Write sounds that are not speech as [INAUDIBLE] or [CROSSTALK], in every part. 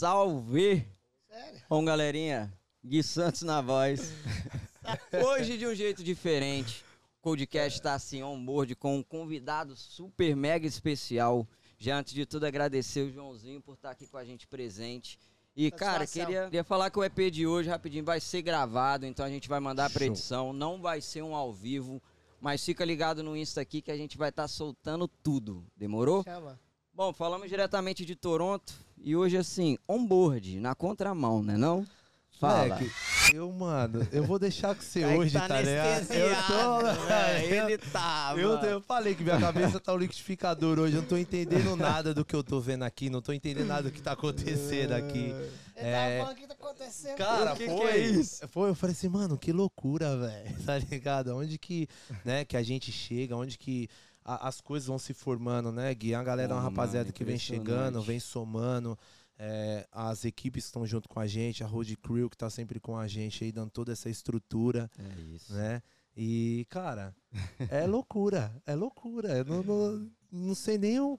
Salve! Sério? Bom, galerinha, Gui Santos na voz. [LAUGHS] Hoje de um jeito diferente. O podcast tá assim, on-board, com um convidado super mega especial. Já antes de tudo, agradecer o Joãozinho por estar aqui com a gente presente. E, cara, queria, queria falar que o EP de hoje, rapidinho, vai ser gravado, então a gente vai mandar pra Show. edição. Não vai ser um ao vivo, mas fica ligado no Insta aqui que a gente vai estar soltando tudo. Demorou? Chama. Bom, falamos diretamente de Toronto e hoje, assim, on-board, na contramão, né não? Fala. Moleque, eu, mano, eu vou deixar com você Kaique [LAUGHS] hoje, tá, ligado? Eu tô. né? eu- Ele tá, Eu, mano. eu falei que minha cabeça tá um liquidificador hoje. Eu não tô entendendo nada do que eu tô vendo aqui. Não tô entendendo nada do que tá acontecendo aqui. Ele É. tava falando o que tá acontecendo. Cara, O que foi. que é isso? Foi, eu falei assim, mano, que loucura, velho. [LAUGHS] Tá ligado? Onde que, né, que a gente chega, onde que a- as coisas vão se formando, né, Gui? A galera é uma rapaziada mano, que vem chegando, vem somando. é, as equipes que estão junto com a gente, a Road Crew que tá sempre com a gente aí, dando toda essa estrutura, É isso. né? E, cara, [LAUGHS] é loucura, é loucura. Eu não, não, não sei nem o.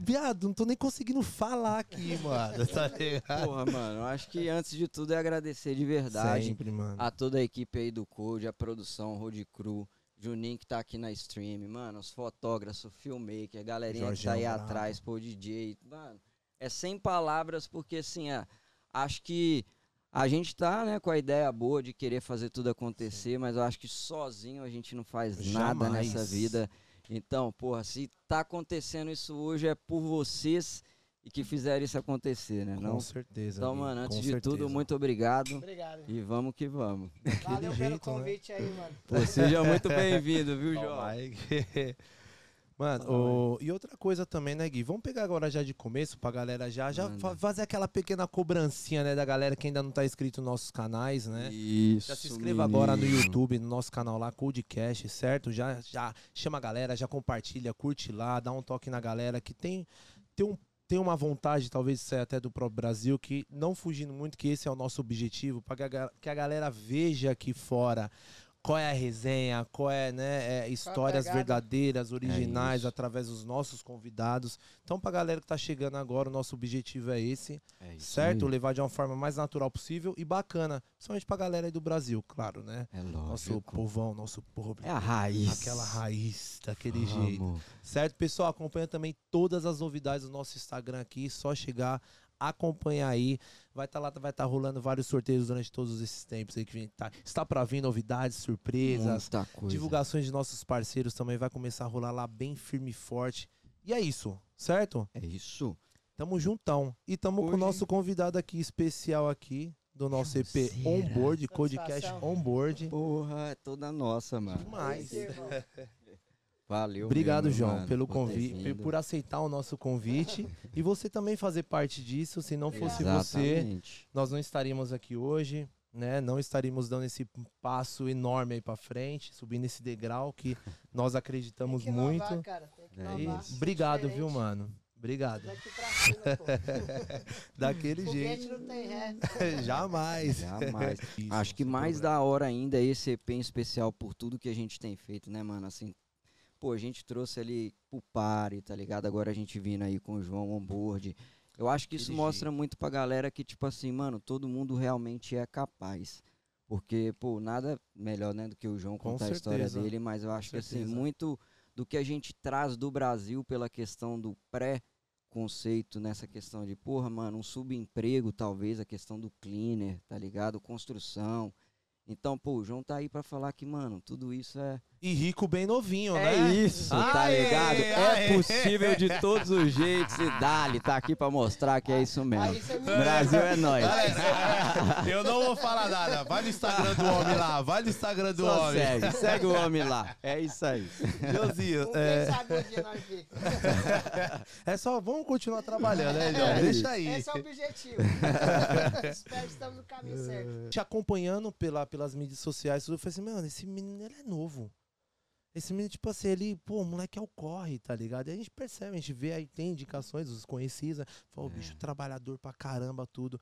Viado, não tô nem conseguindo falar aqui, [LAUGHS] mano. Tá ligado? Porra, mano, eu acho que antes de tudo é agradecer de verdade Sempre, a toda a equipe aí do Code, a produção, Road Crew, Juninho que tá aqui na stream, mano, os fotógrafos, o filmmaker, a galerinha que tá aí atrás, pô, DJ, mano, é sem palavras porque assim, é, acho que a gente tá, né, com a ideia boa de querer fazer tudo acontecer, mas eu acho que sozinho a gente não faz nada Jamais. nessa vida. Então, porra, se tá acontecendo isso hoje é por vocês e que fizeram isso acontecer, né? Com Não? certeza. Então, mano, antes de tudo, certeza. muito obrigado. Obrigado. E vamos que vamos. Valeu pelo jeito, né? convite aí, mano. Pô, seja muito bem-vindo, viu, João? [LAUGHS] Mano, o- e outra coisa também, né, Gui? Vamos pegar agora já de começo pra galera já, já fazer aquela pequena cobrancinha, né, da galera que ainda não tá inscrito nos nossos canais, né? Isso. Já se inscreva agora no menino. YouTube, no nosso canal lá, Codecast, certo? Já, já chama a galera, já compartilha, curte lá, dá um toque na galera que tem, tem, um, tem uma vontade, talvez isso até do próprio Brasil, que não fugindo muito, que esse é o nosso objetivo, para que a galera veja aqui fora qual é a resenha, qual é, né, é, histórias verdadeiras, originais, isso. através dos nossos convidados. Então, pra galera que tá chegando agora, o nosso objetivo é esse É isso certo? aí. Levar de uma forma mais natural possível e bacana. Principalmente pra galera aí do Brasil, claro, né? É Nosso lógico. povão, nosso povo. É a raiz. Aquela raiz, daquele Vamos. jeito. Certo, pessoal? Acompanha também todas as novidades do nosso Instagram aqui. Só chegar, acompanhar aí. Vai estar lá, vai estar rolando vários sorteios durante todos esses tempos aí que vem. Tá, está pra vir novidades, surpresas, divulgações de nossos parceiros também vai começar a rolar lá bem firme e forte. E é isso, certo? É isso. Tamo juntão. E tamo com o Hoje- nosso convidado aqui, especial aqui, do nosso EP Chauzeira. Onboard, Codecast. Onboard. Porra, é toda nossa, mano. Demais. [LAUGHS] Valeu Obrigado, mesmo, João, mano, pelo convite, por aceitar o nosso convite [LAUGHS] e você também fazer parte disso. Se não fosse Obrigado. você, Exatamente. nós não estaríamos aqui hoje, né? Não estaríamos dando esse passo enorme aí pra frente, subindo esse degrau que [LAUGHS] nós acreditamos que muito. cara. É. Obrigado, Diferente. viu, mano? Obrigado. Daqui pra cima, pô. [LAUGHS] Daquele jeito. não tem ré. Jamais. Jamais. Isso, Acho que mais problema. da hora ainda é esse EP em especial por tudo que a gente tem feito, né, mano? Assim, pô, a gente trouxe ali pro Pare, tá ligado? Agora a gente vindo aí com o João Onboard. Eu acho que isso mostra muito pra galera que, tipo assim, mano, todo mundo realmente é capaz. Porque, pô, nada melhor, né, do que o João Com contar a história certeza. dele, mas eu acho que, assim, certeza. muito do que a gente traz do Brasil pela questão do pré-conceito nessa questão de, porra, mano, um subemprego, talvez, a questão do cleaner, tá ligado? Construção. Então, pô, o João tá aí pra falar que, mano, tudo isso é. E rico bem novinho, É né? isso, tá Aê, ligado? aê. É possível de todos os jeitos. E Dali tá aqui pra mostrar que é isso mesmo. Aí você me- Brasil é nóis. Galera, eu não vou falar nada. Vai no Instagram do homem lá. Vai no Instagram do Só homem. segue, segue o homem lá. É isso aí. Josinho, quem é, sabe onde nós fica. [LAUGHS] é só vamos continuar trabalhando, né, João? É Deixa isso. aí. Esse é o objetivo. [LAUGHS] Espero que estamos no caminho certo. Te acompanhando pela, pelas mídias sociais, eu falei assim, mano, esse menino ele é novo. Esse menino, tipo assim, ele, pô, o moleque é o corre, tá ligado? E a gente percebe, a gente vê aí, tem indicações, os conhecidos, né? Fala, o É. bicho trabalhador pra caramba, tudo.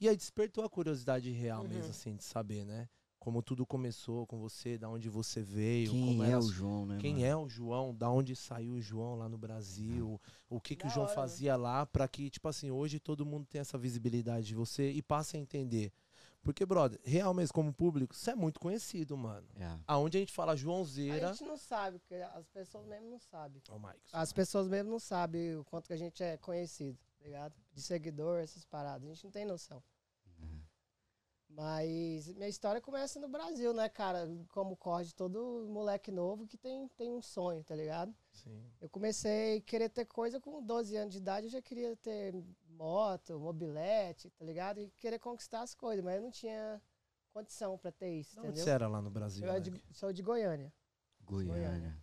E aí despertou a curiosidade real Uhum. mesmo, assim, de saber, né? como tudo começou com você, da onde você veio, Quem como é era o João, né? quem mano? é o João, da onde saiu o João lá no Brasil, o que que o João hora, né? fazia lá pra que, tipo assim, hoje todo mundo tem essa visibilidade de você e passe a entender. Porque, brother, real mesmo como público, você é muito conhecido, mano. É. Aonde a gente fala A Joãozeira... gente não sabe, porque as pessoas mesmo não sabem. Ó, Mike, As pessoas mesmo não sabem o quanto que a gente é conhecido, tá ligado? De seguidor, essas paradas. A gente não tem noção. Mas minha história começa no Brasil, né, cara? Como corre de todo moleque novo que tem, tem um sonho, tá ligado? Sim. Eu comecei a querer ter coisa com 12 anos de idade, eu já queria ter moto, mobilete, tá ligado? E querer conquistar as coisas, mas eu não tinha condição pra ter isso, onde entendeu? você era lá no Brasil, Eu é de- sou de Goiânia. Goiânia.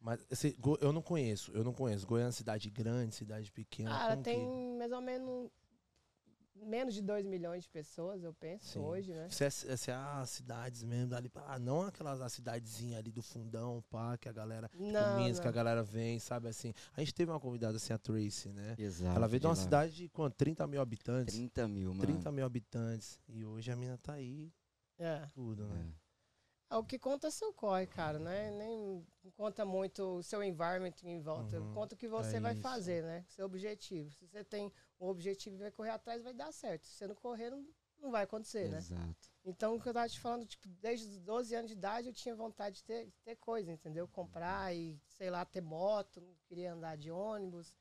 Mas você- Go- eu não conheço, eu não conheço. Goiânia é cidade grande, cidade pequena. Cara, como que- tem mais ou menos menos de 2 milhões de pessoas, eu penso, Sim. hoje, né? Você é, você é as cidades mesmo dali, ah, não aquelas a cidadezinha ali do fundão, pá, que a galera, tipo, Não, Minas, que a galera vem, sabe assim. A gente teve uma convidada assim, a Tracy, né? Exato. Ela veio de uma lá. cidade de quanto? 30 mil habitantes. 30 mil, mano. 30 mil habitantes. E hoje a mina tá aí, É. tudo, né? É, O que conta é seu corre, cara, né? Nem não conta muito o seu environment em volta. Uhum, Conta o que você é vai fazer, né? Seu objetivo. Se você tem um objetivo vai correr atrás, vai dar certo. Se você não correr, não, não vai acontecer, né? Exato. Então, o que eu tava te falando, tipo, desde os 12 anos de idade eu tinha vontade de ter, ter coisa, entendeu? Comprar e, sei lá, ter moto, não queria andar de ônibus.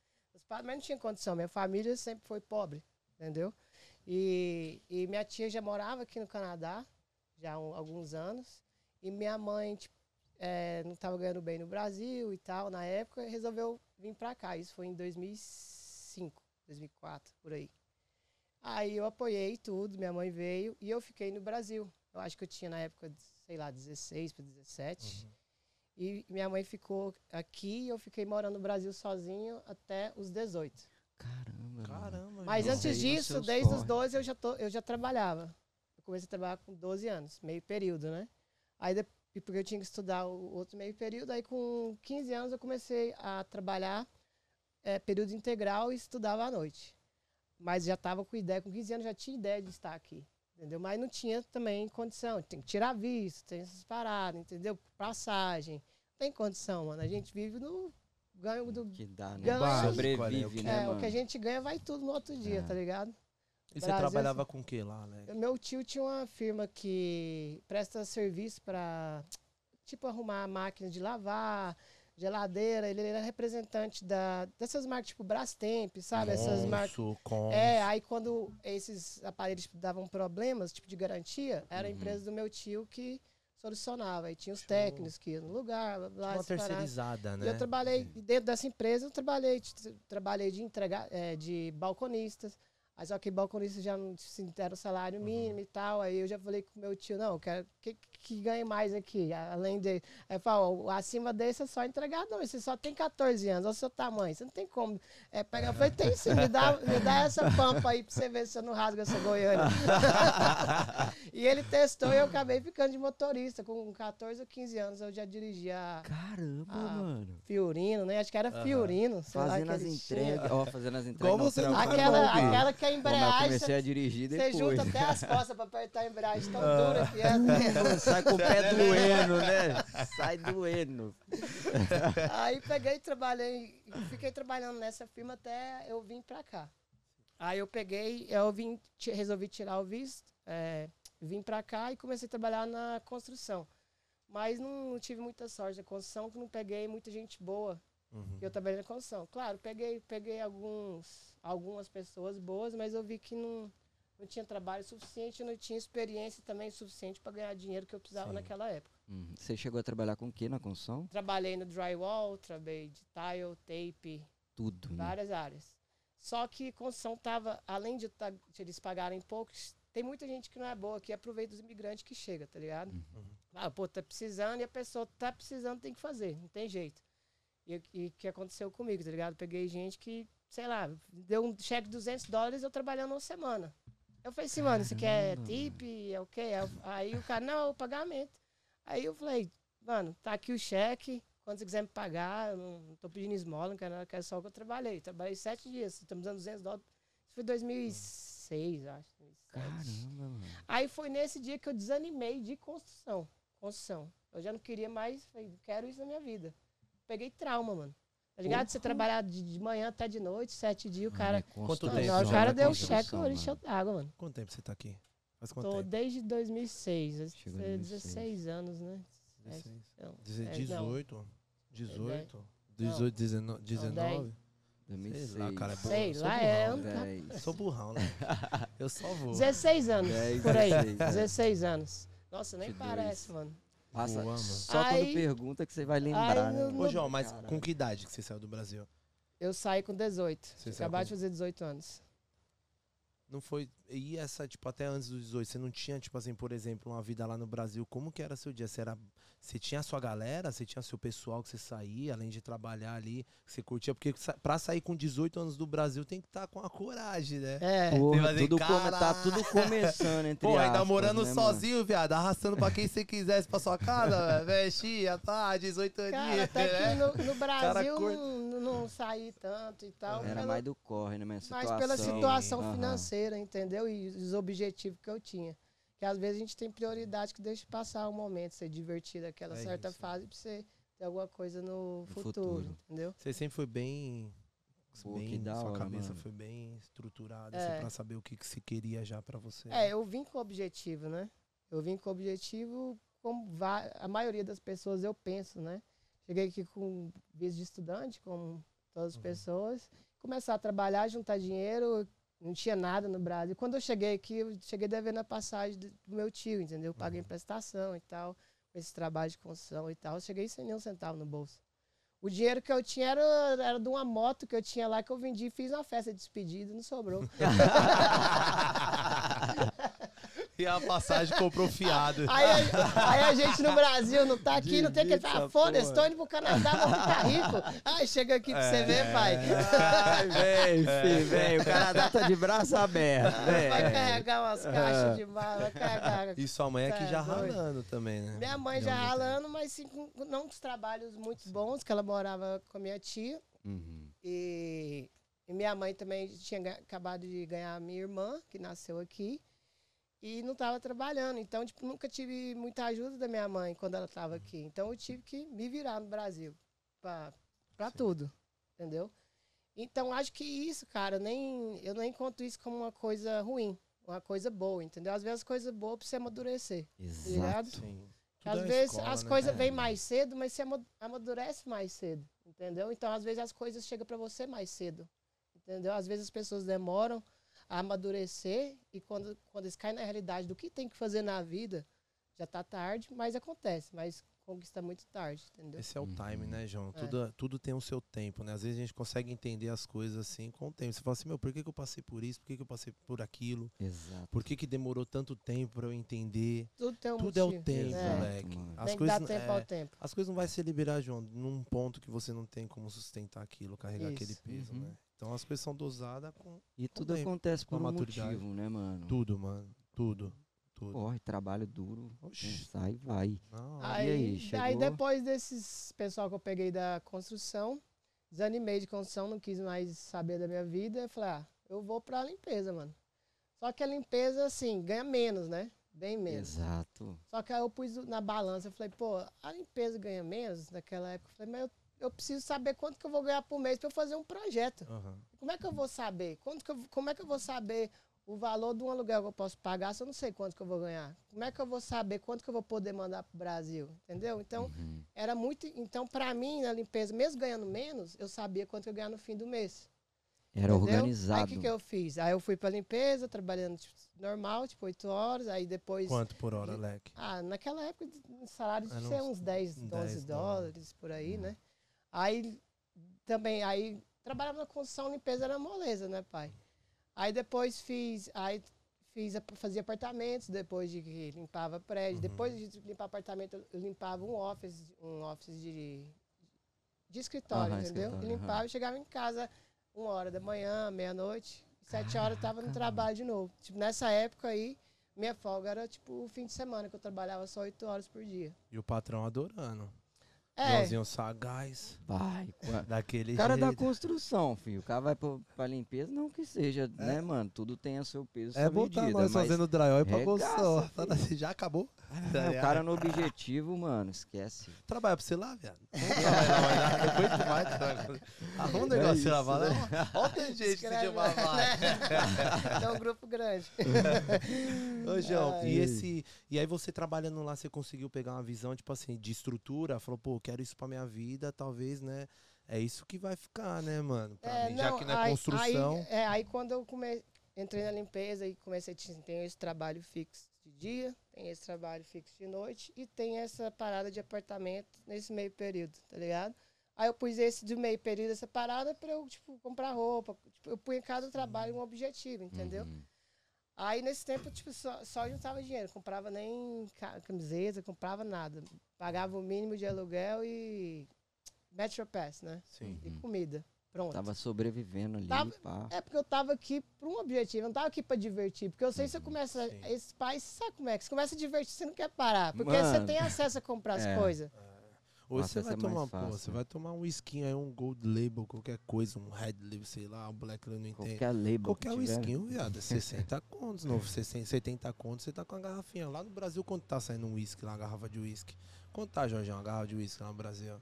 Mas não tinha condição. Minha família sempre foi pobre, entendeu? E, e minha tia já morava aqui no Canadá, já há um- alguns anos. E minha mãe, tipo, eh, não estava ganhando bem no Brasil e tal, na época, resolveu vir pra cá. Isso foi em 2005, 2004, por aí. Aí eu apoiei tudo, minha mãe veio e eu fiquei no Brasil. Eu acho que eu tinha na época, sei lá, 16 para 17. E minha mãe ficou aqui e eu fiquei morando no Brasil sozinho até os 18. Caramba. Caramba, Mas antes disso, desde os corre. 12 eu já, tô, eu já trabalhava. Eu comecei a trabalhar com 12 anos, meio período, né? Aí depois, porque eu tinha que estudar o outro meio período, aí com 15 anos eu comecei a trabalhar é, período integral e estudava à noite. Mas já estava com ideia, com 15 anos já tinha ideia de estar aqui, entendeu? Mas não tinha também condição, tem que tirar visto, tem essas paradas, entendeu? Passagem, não tem condição, mano. A gente vive no ganho do... Que dá, né? Ganha. Básico, Sobrevive, olha, né, é, mano? o que a gente ganha vai tudo no outro dia, É. tá ligado? E você Brasil, trabalhava com o que lá, né? Meu tio tinha uma firma que presta serviço para tipo arrumar máquina de lavar, geladeira. Ele era representante da dessas marcas tipo Brastemp, sabe? Essas marcas. Cons. É, aí quando esses aparelhos tipo, davam problemas, tipo de garantia, era a Uhum. empresa do meu tio que solucionava. Aí tinha os Show. técnicos que iam no lugar, blá, blá, uma terceirizada, E né? eu trabalhei dentro dessa empresa, eu trabalhei, trabalhei de entregar, é, de balconistas. Aí só que balconista já não se deram salário Uhum. mínimo e tal. Aí eu já falei com meu tio, não, eu quero que, que ganhe mais aqui, além de. Aí falou, acima desse é só entregar, não. Você só tem 14 anos, olha o seu tamanho. Você não tem como é, pegar. Eu falei, tem sim, me dá, me dá essa pampa aí pra você ver se eu não rasgo essa goiânia. [LAUGHS] e ele testou e eu acabei ficando de motorista. Com 14 ou 15 anos eu já dirigia Caramba, Ah, mano. Fiorino, né? Acho que era Aham. Fiorino. sei lá, Fazendo que as entregas. Ó, fazendo as entregas. No você carro, Aquela, não, filho. aquela que a Como eu embreagem, comecei a dirigir você depois. junta até as costas pra apertar a embreagem tão Ah. dura que é. [LAUGHS] Sai com o pé [LAUGHS] doendo, né? [LAUGHS] Sai doendo. Aí peguei e trabalhei, fiquei trabalhando nessa firma até eu vim pra cá. Aí eu peguei, eu vim, resolvi tirar o visto, é, vim pra cá e comecei a trabalhar na construção. Mas não tive muita sorte na construção, que não peguei muita gente boa Uhum. eu trabalhei na construção. Claro, peguei, peguei alguns, algumas pessoas boas, mas eu vi que não, não tinha trabalho suficiente, não tinha experiência também suficiente para ganhar dinheiro que eu precisava Sim. naquela época. Hum, Você chegou a trabalhar com o que na construção? Trabalhei no drywall, trabalhei de tile, tape, Tudo, né? várias áreas. Só que construção tava, além de, tá- de eles pagarem poucos, tem muita gente que não é boa, que aproveita os imigrantes que chega, tá ligado? Uhum. Ah, pô, tá precisando e a pessoa tá precisando, tem que fazer, não tem jeito. E o que aconteceu comigo, tá ligado? Peguei gente que, sei lá, deu um cheque de 200 dólares eu trabalhando uma semana. Eu falei assim, mano, isso aqui é tip, é o quê? Aí o cara, não, é o pagamento. Aí eu falei, mano, tá aqui o cheque, quando você quiser me pagar, eu não, não tô pedindo esmola, não quero nada, quero só o que eu trabalhei. Trabalhei sete dias, estamos dando 200 dólares. Isso foi 2006, acho. 2007. Caramba, mano. Aí foi nesse dia que eu desanimei de construção. Construção. Eu já não queria mais, falei, não quero isso na minha vida. Peguei trauma, mano. Tá ligado? Você trabalhar de, de manhã até de noite, sete dias, o cara. Quanto Não, tempo? não, o cara deu construção, cheque, eu encheu d'água, mano. Quanto tempo você tá aqui? Faz quanto Tô tempo? desde 2006, acho que Chegou foi 2006. 16 anos, né? 16. Não, Deze- é, não. 18? 18? Não. 18, 19? 19? 2006. Sei lá, cara. é bom. Sei Sou lá, é burrão, Eu sou burrão, né? Eu só vou. 16 anos, 10, por aí. 16, é. 16 anos. Nossa, nem 22. parece, mano. Passa Boa, só Aí- quando pergunta que você vai lembrar, aí né? no- Ô, João, mas Caralho. com que idade que você saiu do Brasil? Eu saí com 18. Você saiu Acabar com- de fazer 18 anos. Não foi. E essa, tipo, até antes dos 18, você não tinha, tipo assim, por exemplo, uma vida lá no Brasil? Como que era seu dia? Você, era, você tinha a sua galera? Você tinha seu pessoal que você saía, além de trabalhar ali, que você curtia? Porque pra sair com 18 anos do Brasil tem que estar com a coragem, né? É. Porra, tudo come- tá tudo começando, entre [LAUGHS] Pô, ainda morando né, sozinho, viado, arrastando pra quem você quisesse pra sua casa, [LAUGHS] velho. Vestia, tá, 18 Cara, aninhos. até que né? no, no [LAUGHS] Brasil não, não saí tanto e tal. Mano? Era pela- mais do corre, né, minha mas situação. pela situação Aham. financeira, entendeu? E os objetivos que eu tinha. Que às vezes a gente tem prioridade que deixa passar um momento, ser divertido aquela É certa isso. fase pra você ter alguma coisa no, No futuro, futuro. entendeu? Você sempre foi bem. Pô, bem que da sua hora, cabeça mano. foi bem estruturada, É. assim, pra saber o que, que se queria já pra você. É, eu vim com objetivo, né? Eu vim com objetivo, como a maioria das pessoas eu penso, né? Cheguei aqui com visto de estudante, como todas as Uhum. pessoas. Começar a trabalhar, juntar dinheiro, não tinha nada no Brasil. Quando eu cheguei aqui, eu cheguei devendo a passagem do meu tio, entendeu? Eu paguei Uhum. prestação e tal, com esse trabalho de construção e tal. Eu cheguei sem nenhum centavo no bolso. O dinheiro que eu tinha era, era de uma moto que eu tinha lá que eu vendi e fiz uma festa de despedida e não sobrou. [LAUGHS] E a passagem comprou fiado. [LAUGHS] Aí, a- aí a gente no Brasil não tá aqui, não tem que essa foda-se, tô indo pro Canadá, vou ficar rico. Ai, chega aqui pra É. você ver, pai. Ai, vem, filho, vem. O Canadá tá de braço aberto, Vai velho. carregar umas caixas de bala, vai carregar. E sua mãe aqui Tá já ralando também, né? Minha mãe já ralando, mas sim, não com os trabalhos muito bons, que ela morava com a minha tia. Uhum. E, e minha mãe também tinha acabado de ganhar a minha irmã, que nasceu aqui. E não estava trabalhando. Então, tipo, nunca tive muita ajuda da minha mãe quando ela estava aqui. Então, eu tive que me virar no Brasil para tudo. Entendeu? Então, acho que isso, cara, nem, eu nem conto isso como uma coisa ruim. Uma coisa boa, entendeu? Às vezes, coisa boa para você amadurecer. ligado? Exato. Sim. Às é vezes escola, as né? coisas É. vêm mais cedo, mas você ama- amadurece mais cedo, entendeu? Então, às vezes as coisas chegam para você mais cedo, entendeu? Às vezes as pessoas demoram a amadurecer e quando, quando eles caem na realidade do que tem que fazer na vida, já tá tarde, mas acontece, mas conquista muito tarde, entendeu? Esse é o time, Uhum. né, João? É. Tudo, tudo tem o seu tempo, né? Às vezes a gente consegue entender as coisas assim com o tempo. Você fala assim, meu, por que, que eu passei por isso? Por que, que eu passei por aquilo? Exato. Por que, que demorou tanto tempo pra eu entender? Tudo tem um Tudo é o motivo. tempo, moleque. mano. As Tem que coisas, dar tempo é, ao tempo. as coisas não vai se liberar, João, num ponto que você não tem como sustentar aquilo, carregar Isso. aquele peso, Uhum. né? Então as coisas são dosadas com E tudo tempo, acontece com a por um maturidade. motivo, né, mano? tudo, mano. Tudo. Tudo. Corre, trabalho duro, Oxi. sai e vai. Não, Aí, aí, aí, depois desses pessoal que eu peguei da construção, desanimei de construção, não quis mais saber da minha vida. Eu falei, ah, eu vou pra limpeza, mano. Só que a limpeza, assim, ganha menos, né? Bem menos. Exato. Só que aí eu pus na balança, eu falei, pô, a limpeza ganha menos naquela época. Eu falei, mas eu, eu preciso saber quanto que eu vou ganhar por mês eu fazer um projeto. Aham. Como é que eu vou saber? Quanto que eu- como é que eu vou saber o valor de um aluguel que eu posso pagar se eu não sei quanto que eu vou ganhar? Como é que eu vou saber quanto que eu vou poder mandar pro Brasil? Entendeu? Então, Uhum. era muito. Então, pra mim, na limpeza, mesmo ganhando menos, eu sabia quanto eu ia ganhar no fim do mês. Era entendeu? organizado. Aí o que, que eu fiz? Aí eu fui pra limpeza, trabalhando tipo, normal, tipo 8 horas, aí depois. Quanto por hora, Leque? Ah, naquela época, o salário de Era ser uns uns 10, 10 12 dólares por aí, Uhum. né? Aí também, aí trabalhava na construção, limpeza era moleza, né, pai? Aí depois fiz, aí fiz, fazia apartamentos, depois de que limpava prédio, Uhum. depois de limpar apartamento, eu limpava um office, um office de, de escritório, entendeu? escritório, e limpava aham. e chegava em casa uma hora da manhã, meia-noite, sete horas eu tava no trabalho de novo. Tipo, nessa época aí, minha folga era tipo o fim de semana, que eu trabalhava só oito horas por dia. E o patrão adorando. É, Joãozinho sagaz. Vai, Daquele O cara da jeito. construção, filho. O cara vai pra, pra limpeza, não que seja, né, mano? Tudo tem a seu peso, É botar medida. nós fazendo drywall pra regaça, construção. [LAUGHS] Já acabou? Ah, o cara no objetivo, mano, esquece. Trabalha pra você lá, viado. [LAUGHS] Depois tu vai. trabalhar. Arruma um negócio isso, lá, né? Olha o jeito que você Escreve, chama vai. [LAUGHS] é um grupo grande. [LAUGHS] Ô, João, Ai. e esse. E aí você trabalhando lá, você conseguiu pegar uma visão, tipo assim, de estrutura? Falou, pô, quero isso pra minha vida, talvez, né? É isso que vai ficar, né, mano? Pra É, mim, já que não é aí- construção. Aí, é, aí quando eu come, entrei na limpeza e comecei, a tem esse trabalho fixo de dia, tem esse trabalho fixo de noite e tem essa parada de apartamento nesse meio período, tá ligado? Aí eu pus esse do meio período, essa parada, pra eu, tipo, comprar roupa. Tipo, eu punha em cada trabalho um objetivo, entendeu? Uhum. Aí nesse tempo, tipo, só, só juntava dinheiro. Comprava nem ca- camiseta, comprava nada. Pagava o mínimo de aluguel e Metro Pass, né? Sim. E Uhum. comida. Pronto. Tava sobrevivendo ali, Tava- pá. É porque eu tava aqui por um objetivo, eu não tava aqui pra divertir. Porque eu sei que você começa. sim. Esses pais, sabe como é? Que você começa a divertir, você não quer parar. Porque Mano. você tem acesso a comprar as É. coisas. Hoje Nossa, você vai é tomar, pô, você vai tomar um skin aí, um gold label, qualquer coisa, um red label, sei lá, um black label, não entendo. Qualquer label Qualquer que tiver. whisky, viado, é 60 [LAUGHS] contos, novo, 60, 70 contos, você tá com a garrafinha. Lá no Brasil, quanto tá saindo um whisky lá, uma garrafa de whisky? Quanto tá, Jorgão, uma garrafa de whisky lá no Brasil?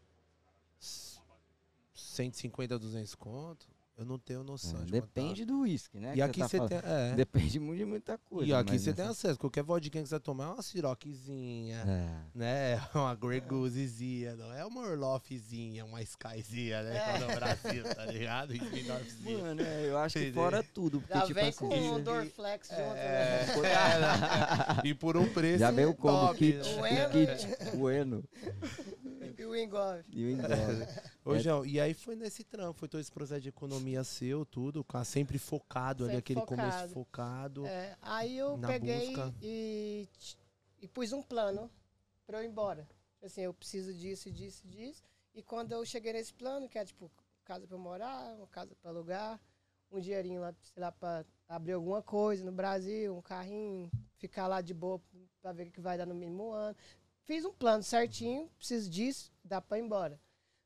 150, 200 conto? Eu não tenho noção É, de quanto tá. Depende do uísque, né? E aqui tá você falando. tem, é. Depende muito de muita coisa. E aqui você tem acesso. Qualquer vodka que você tomar é uma siroquezinha, É. né? [LAUGHS] Uma Grey Goosezinha, não é uma Orloffzinha, uma Skyzinha, né? É. Quando é Brasil, tá ligado? Smirnoffzinha. Mano, é, eu acho que fora tudo. Porque, Já tipo vem assim, com um Dorflex junto, É. né? [LAUGHS] e por um preço. Já veio como kit. né? O O Eno kit. O Eno. E o Engove. E o engole. [LAUGHS] Ô, É. João, e aí foi nesse trampo, foi todo esse processo de economia seu, tudo, sempre focado ali, Sempre aquele começo focado. focado. É, aí eu Na peguei busca. e, e pus um plano pra eu ir embora. Assim, eu preciso disso, disso, disso. E quando eu cheguei nesse plano, que é tipo, casa pra eu morar, uma casa pra alugar, um dinheirinho lá, sei lá, pra abrir alguma coisa no Brasil, um carrinho, ficar lá de boa pra ver o que vai dar no mínimo um ano. Fiz um plano certinho, preciso disso, dá pra ir embora.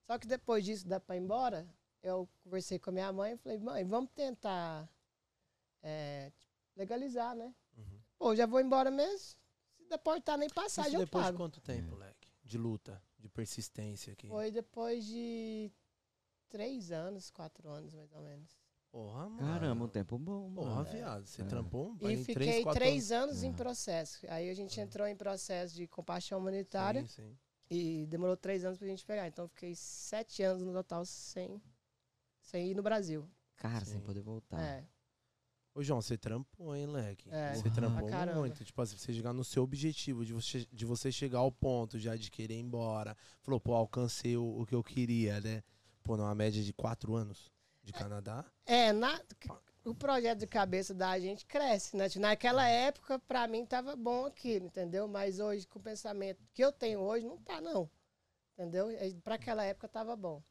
Só que depois disso, dá pra ir embora, eu conversei com a minha mãe e falei, mãe, vamos tentar é, legalizar, né? Uhum. Pô, já vou embora mesmo. Se deportar nem Isso passagem, eu depois de pago. quanto tempo, leque? De luta, de persistência aqui. Foi depois de três anos, quatro anos, mais ou menos. Porra, mano. Caramba, um tempo bom, Porra, mano. viado, você É. trampou um E fiquei três, três anos em É. processo. Aí a gente entrou em processo de compaixão anos. humanitária Sim, sim. e demorou três anos pra gente pegar. Então fiquei sete anos no total sem, sem ir no Brasil. Cara, Sim. sem poder voltar. É. Ô, João, você trampou, hein, leque? É, você trampou muito. Tipo assim, você chegar no seu objetivo, de você, de você chegar ao ponto já de querer ir embora. Falou, pô, alcancei o, o que eu queria, né? Pô, numa média de quatro anos de Canadá. É, na, o projeto de cabeça da gente cresce, né? Tipo, Naquela época, pra mim, tava bom aquilo, entendeu? Mas hoje, com o pensamento que eu tenho hoje, não tá, não. Entendeu? Pra aquela época tava bom.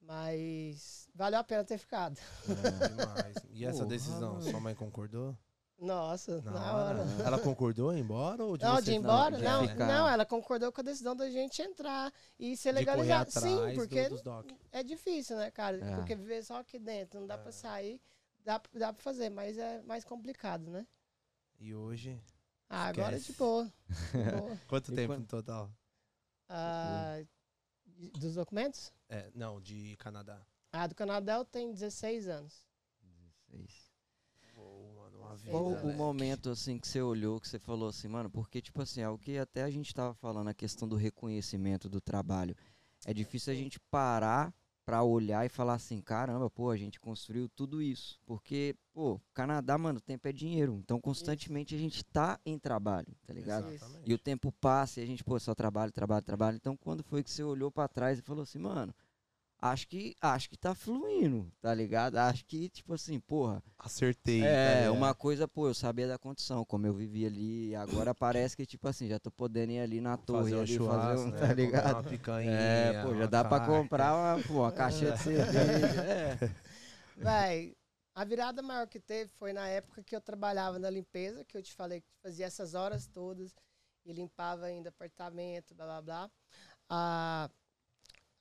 Mas valeu a pena ter ficado. É. Demais. E essa Porra, decisão, mano. sua mãe concordou? Nossa, na, hora. Ela concordou em ir embora ou de Não, de ir embora? Não, ficar. não, ela concordou com a decisão da gente entrar e ser legalizado. Sim, porque do, é difícil, né, cara? É. Porque viver só aqui dentro, não dá É. pra sair. Dá, dá pra fazer, mas é mais complicado, né? E hoje? Ah, agora é de Esquece. boa. de [LAUGHS] boa. Quanto E tempo quando- no total? Ah, dos documentos? É, não, de Canadá. Ah, do Canadá eu tenho 16 anos. 16. Vida, Qual o momento assim que você olhou, que você falou assim, mano, porque tipo assim, é o que até a gente tava falando, a questão do reconhecimento do trabalho. É difícil a gente parar pra olhar e falar assim, caramba, pô, a gente construiu tudo isso. Porque, pô, Canadá, mano, tempo é dinheiro. Então constantemente a gente tá em trabalho, tá ligado? Exatamente. E o tempo passa e a gente, pô, só trabalho, trabalho, trabalho. Então, quando foi que você olhou pra trás e falou assim, mano, acho que acho que tá fluindo, tá ligado? Acho que, tipo assim, porra, Acertei. é, tá uma coisa, pô, eu sabia da condição, como eu vivi ali, e agora parece que, tipo assim, já tô podendo ir ali na torre fazer um ali, churrasco, fazer [LAUGHS] um, né? tá ligado? Uma picanha. É, pô, já dá pra comprar uma, pô, uma caixinha de cerveja. [LAUGHS] É. Véi, a virada maior que teve foi na época que eu trabalhava na limpeza, que eu te falei que fazia essas horas todas. e limpava ainda apartamento, blá blá blá. A,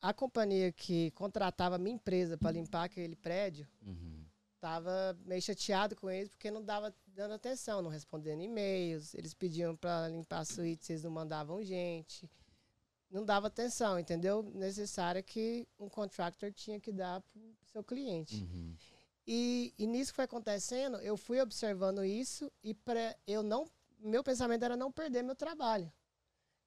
a companhia que contratava a minha empresa para limpar aquele prédio Uhum. tava meio chateado com eles porque não dava dando atenção, não respondendo e-mails, eles pediam para limpar a suíte, eles não mandavam gente. Não dava atenção, entendeu? Necessária que um contractor tinha que dar para o seu cliente. Uhum. E, e nisso que foi acontecendo, eu fui observando isso e para eu não, meu pensamento era não perder meu trabalho.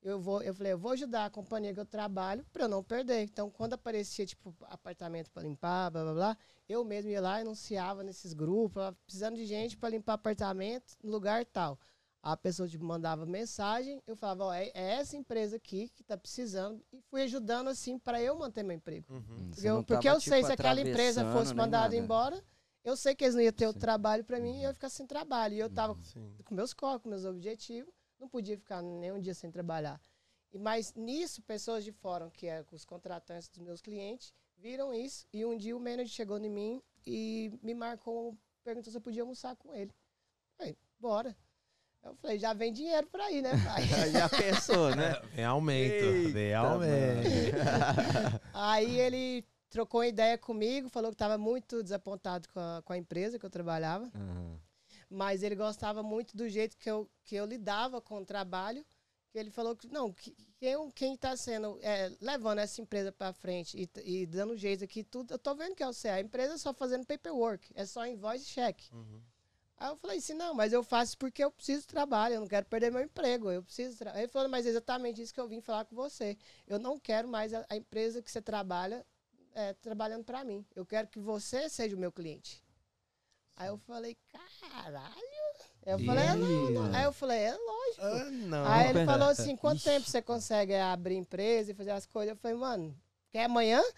Eu vou, eu falei, eu vou ajudar a companhia que eu trabalho para eu não perder. Então, quando aparecia tipo apartamento para limpar, blá blá blá, eu mesmo ia lá e anunciava nesses grupos, precisando de gente para limpar apartamento no lugar tal. A pessoa tipo, mandava mensagem, eu falava, ó, é, é essa empresa aqui que está precisando e fui ajudando assim para eu manter meu emprego. Uhum. Você Porque eu, porque tava, eu sei tipo, se aquela empresa fosse mandada embora, eu sei que eles não iam ter o Sim. trabalho para mim e eu ia ficar sem trabalho. E eu tava Sim. com meus cocos, meus objetivos, não podia ficar nenhum dia sem trabalhar. E mas nisso, pessoas de fora, que é os contratantes dos meus clientes, viram isso e um dia o manager chegou em mim e me marcou, perguntou se eu podia almoçar com ele. Falei, bora. Eu falei, já vem dinheiro por aí, né, pai? [LAUGHS] Já pensou, né? [LAUGHS] Vem aumento, Eita, vem aumento. [LAUGHS] Aí ele trocou ideia comigo, falou que estava muito desapontado com a, com a empresa que eu trabalhava, Uhum. Mas ele gostava muito do jeito que eu, que eu lidava com o trabalho. Que ele falou que, não, que, quem, está sendo, é, levando essa empresa para frente e, e dando jeito aqui, tudo, eu tô vendo que é o C. A empresa é só fazendo paperwork, é só invoice e cheque. Uhum. Aí eu falei assim, não, mas eu faço porque eu preciso de trabalho, eu não quero perder meu emprego, eu preciso tra-". Ele falou, mas é exatamente isso que eu vim falar com você. Eu não quero mais a, a empresa que você trabalha é, trabalhando para mim. Eu quero que você seja o meu cliente. Aí eu falei, caralho. Eu falei, é, não, não. Aí eu falei, é lógico. Ah, não. Aí ele falou assim, quanto Ixi. tempo você consegue abrir empresa e fazer as coisas? Eu falei, mano, quer amanhã? [LAUGHS]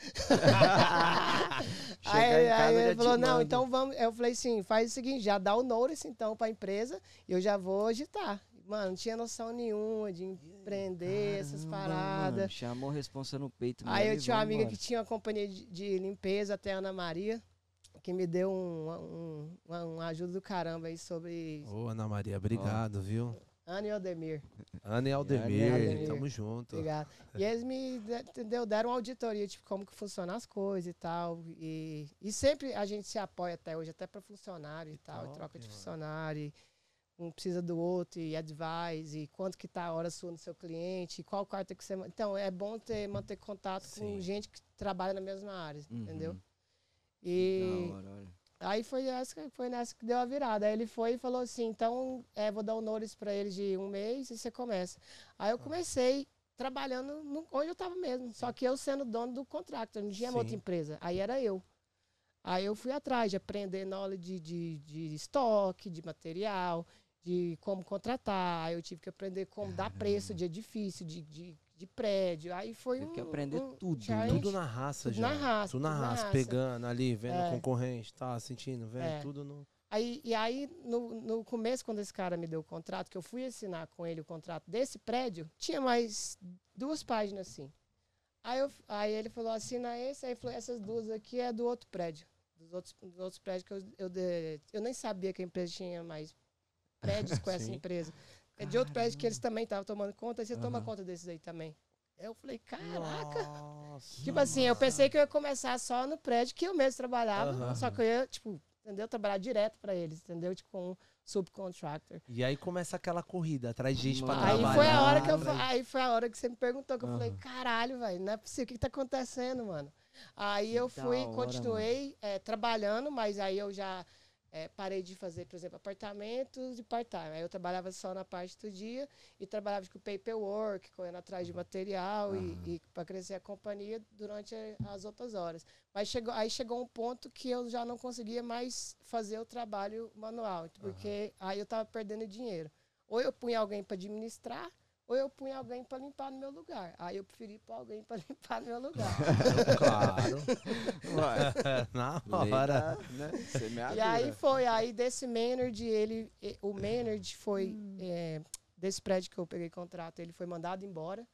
Aí aí ele falou, não, mando. então vamos. Eu falei assim, faz o seguinte, já dá o notice então pra empresa e eu já vou agitar. Mano, não tinha noção nenhuma de empreender essas Caramba, paradas. mano, chamou a responsa no peito. Aí eu tinha uma amiga embora. que tinha uma companhia de, de limpeza, até a Ana Maria, que me deu um, um, uma, uma ajuda do caramba aí sobre Ô, Ana Maria, obrigado, viu? Ana e Aldemir. Ana e Aldemir, Aldemir. tamo junto. Obrigado. E eles me de- entendeu, deram uma auditoria, tipo, como que funcionam as coisas e tal. E, e sempre a gente se apoia até hoje, até para funcionário e tal, top, troca de mano. funcionário. e um precisa do outro e advise, e quanto que tá a hora sua no seu cliente, e qual quarta que você... Então, é bom ter, manter contato com Sim. gente que trabalha na mesma área, Uhum. entendeu? E... Hora, olha. Aí foi, essa, que- foi nessa que deu a virada. Aí ele foi e falou assim: então, é, vou dar notice para ele de um mês e você começa. Aí eu comecei trabalhando no- onde eu estava mesmo. Só que eu sendo dono do contrato, não tinha outra empresa. Aí era eu. Aí eu fui atrás de aprender knowledge de, de, de estoque, de material, de como contratar. Aí eu tive que aprender como dar preço de edifício, de, de, de prédio. Aí foi Teve um, que aprender um tudo, challenge. Tudo na raça Tudo já. na raça, Tudo na raça, raça. pegando ali, vendo É. concorrente, tá sentindo, vendo É. tudo no. Aí, e aí, no, no começo, quando esse cara me deu o contrato, que eu fui assinar com ele o contrato desse prédio, tinha mais duas páginas assim. Aí, eu, aí ele falou, assina esse, aí falou, essas duas aqui é do outro prédio. Dos outros, dos outros prédios que eu, eu, eu nem sabia que a empresa tinha mais prédios [LAUGHS] com essa empresa. É de outro prédio que eles também estavam tomando conta, e você toma Aham. conta desses aí também. Eu falei, caraca. Nossa. Tipo assim, eu pensei que eu ia começar só no prédio que eu mesmo trabalhava, Aham. só que eu ia, tipo, entendeu? Trabalhar direto pra eles, entendeu? Tipo, com um subcontractor. E aí começa aquela corrida atrás de gente pra. Aí trabalhar. foi a hora que eu aí foi a hora que você me perguntou que eu falei, Aham. caralho, velho, não é possível, o que, que tá acontecendo, mano? Aí eu fui, hora, continuei eh, trabalhando, mas aí eu já eh, parei de fazer, por exemplo, apartamentos e part-time. Aí eu trabalhava só na parte do dia e trabalhava com paperwork, correndo atrás de material e, e para crescer a companhia durante as outras horas. Mas chegou, aí chegou um ponto que eu já não conseguia mais fazer o trabalho manual, porque aí eu estava perdendo dinheiro. Ou eu punha alguém para administrar, ou eu punha alguém para limpar no meu lugar. Aí eu preferi pôr alguém para [LAUGHS] limpar no meu lugar. [LAUGHS] Claro. Ué, [LAUGHS] Na hora. né? E aí foi, aí desse Maynard, ele, o Maynard foi, é, desse prédio que eu peguei contrato, ele foi mandado embora.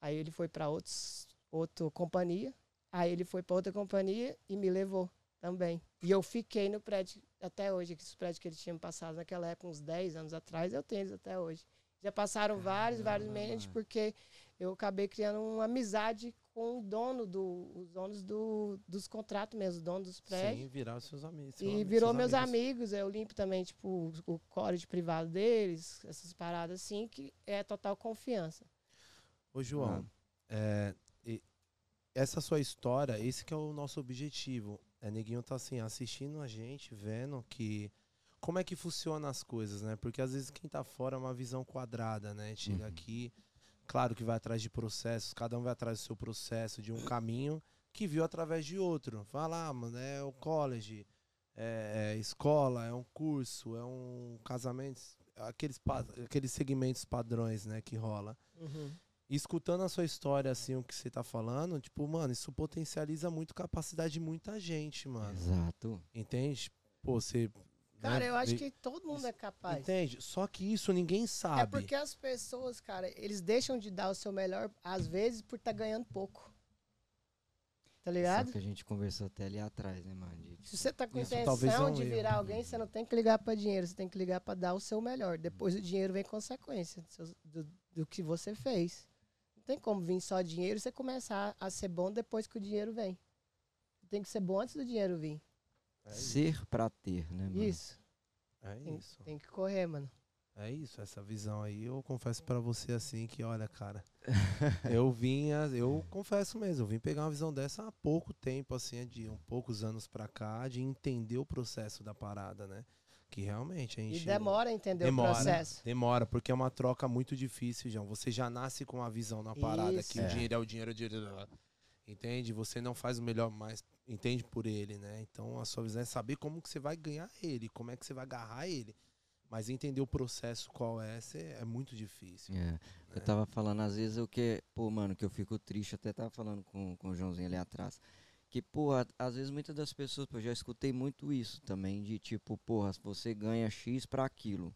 Aí ele foi para outros, outra companhia. Aí ele foi para outra companhia e me levou também. E eu fiquei no prédio até hoje, que os prédios que ele tinha passado naquela época, uns 10 anos atrás, eu tenho eles até hoje. Já passaram vários, vários managers, porque eu acabei criando uma amizade com o dono do, os donos do, dos contratos mesmo, os donos dos prédios. Sim, viraram seus amigos. seu E amigo- virou meus amigos. Eu limpo também, tipo, o código privado deles, essas paradas assim, que é total confiança. Ô, João, é, e- essa sua história, esse que é o nosso objetivo. É, neguinho tá assim, assistindo a gente, vendo que. Como é que funciona as coisas, né? Porque às vezes quem tá fora é uma visão quadrada, né? Chega Uhum. aqui, claro que vai atrás de processos, cada um vai atrás do seu processo, de um caminho que viu através de outro. Vai lá, mano, é o college, é, é escola, é um curso, é um casamento, aqueles, aqueles segmentos padrões, né, que rola. E escutando a sua história, assim, o que você tá falando, tipo, mano, isso potencializa muito a capacidade de muita gente, mano. Exato. Entende? Pô, você. Cara, né, eu acho que todo mundo é capaz. Entende? Só que isso ninguém É sabe. porque as pessoas, cara, eles deixam de dar o seu melhor, às vezes, por estar ganhando pouco. Tá Só ligado? que a gente conversou até ali atrás, né, mano? De, Se você tá com Isso é intenção um de virar alguém, você não tem que ligar pra dinheiro, você tem que ligar pra dar o seu melhor. Depois o dinheiro vem consequência do- do que você fez. Não tem como vir só dinheiro e você começar a ser bom depois que o dinheiro vem. Tem que ser bom antes do dinheiro vir. É ser pra ter, né, mano? Isso. É Tem, isso. tem que correr, mano. É isso, essa visão aí. Eu confesso pra você assim que, olha, cara, [LAUGHS] eu vinha, eu confesso mesmo, eu vim pegar uma visão dessa há pouco tempo, assim, de um poucos anos pra cá, de entender o processo da parada, né? Que realmente a E gente. demora a entender Demora. o processo. Demora, porque é uma troca muito difícil, João. Você já nasce com uma visão na parada Isso. que É. o dinheiro é o dinheiro, o dinheiro. É- Entende? Você não faz o melhor, mas entende por ele, né? Então a sua visão é saber como que você vai ganhar ele, como é que você vai agarrar ele. Mas entender o processo qual é, é muito difícil. É, eu tava falando, às vezes eu que, pô, mano, que eu fico triste, até tava falando com, com o Joãozinho ali atrás. Que, pô, a- às vezes muitas das pessoas, eu já escutei muito isso também, de tipo, porra, você ganha X pra aquilo.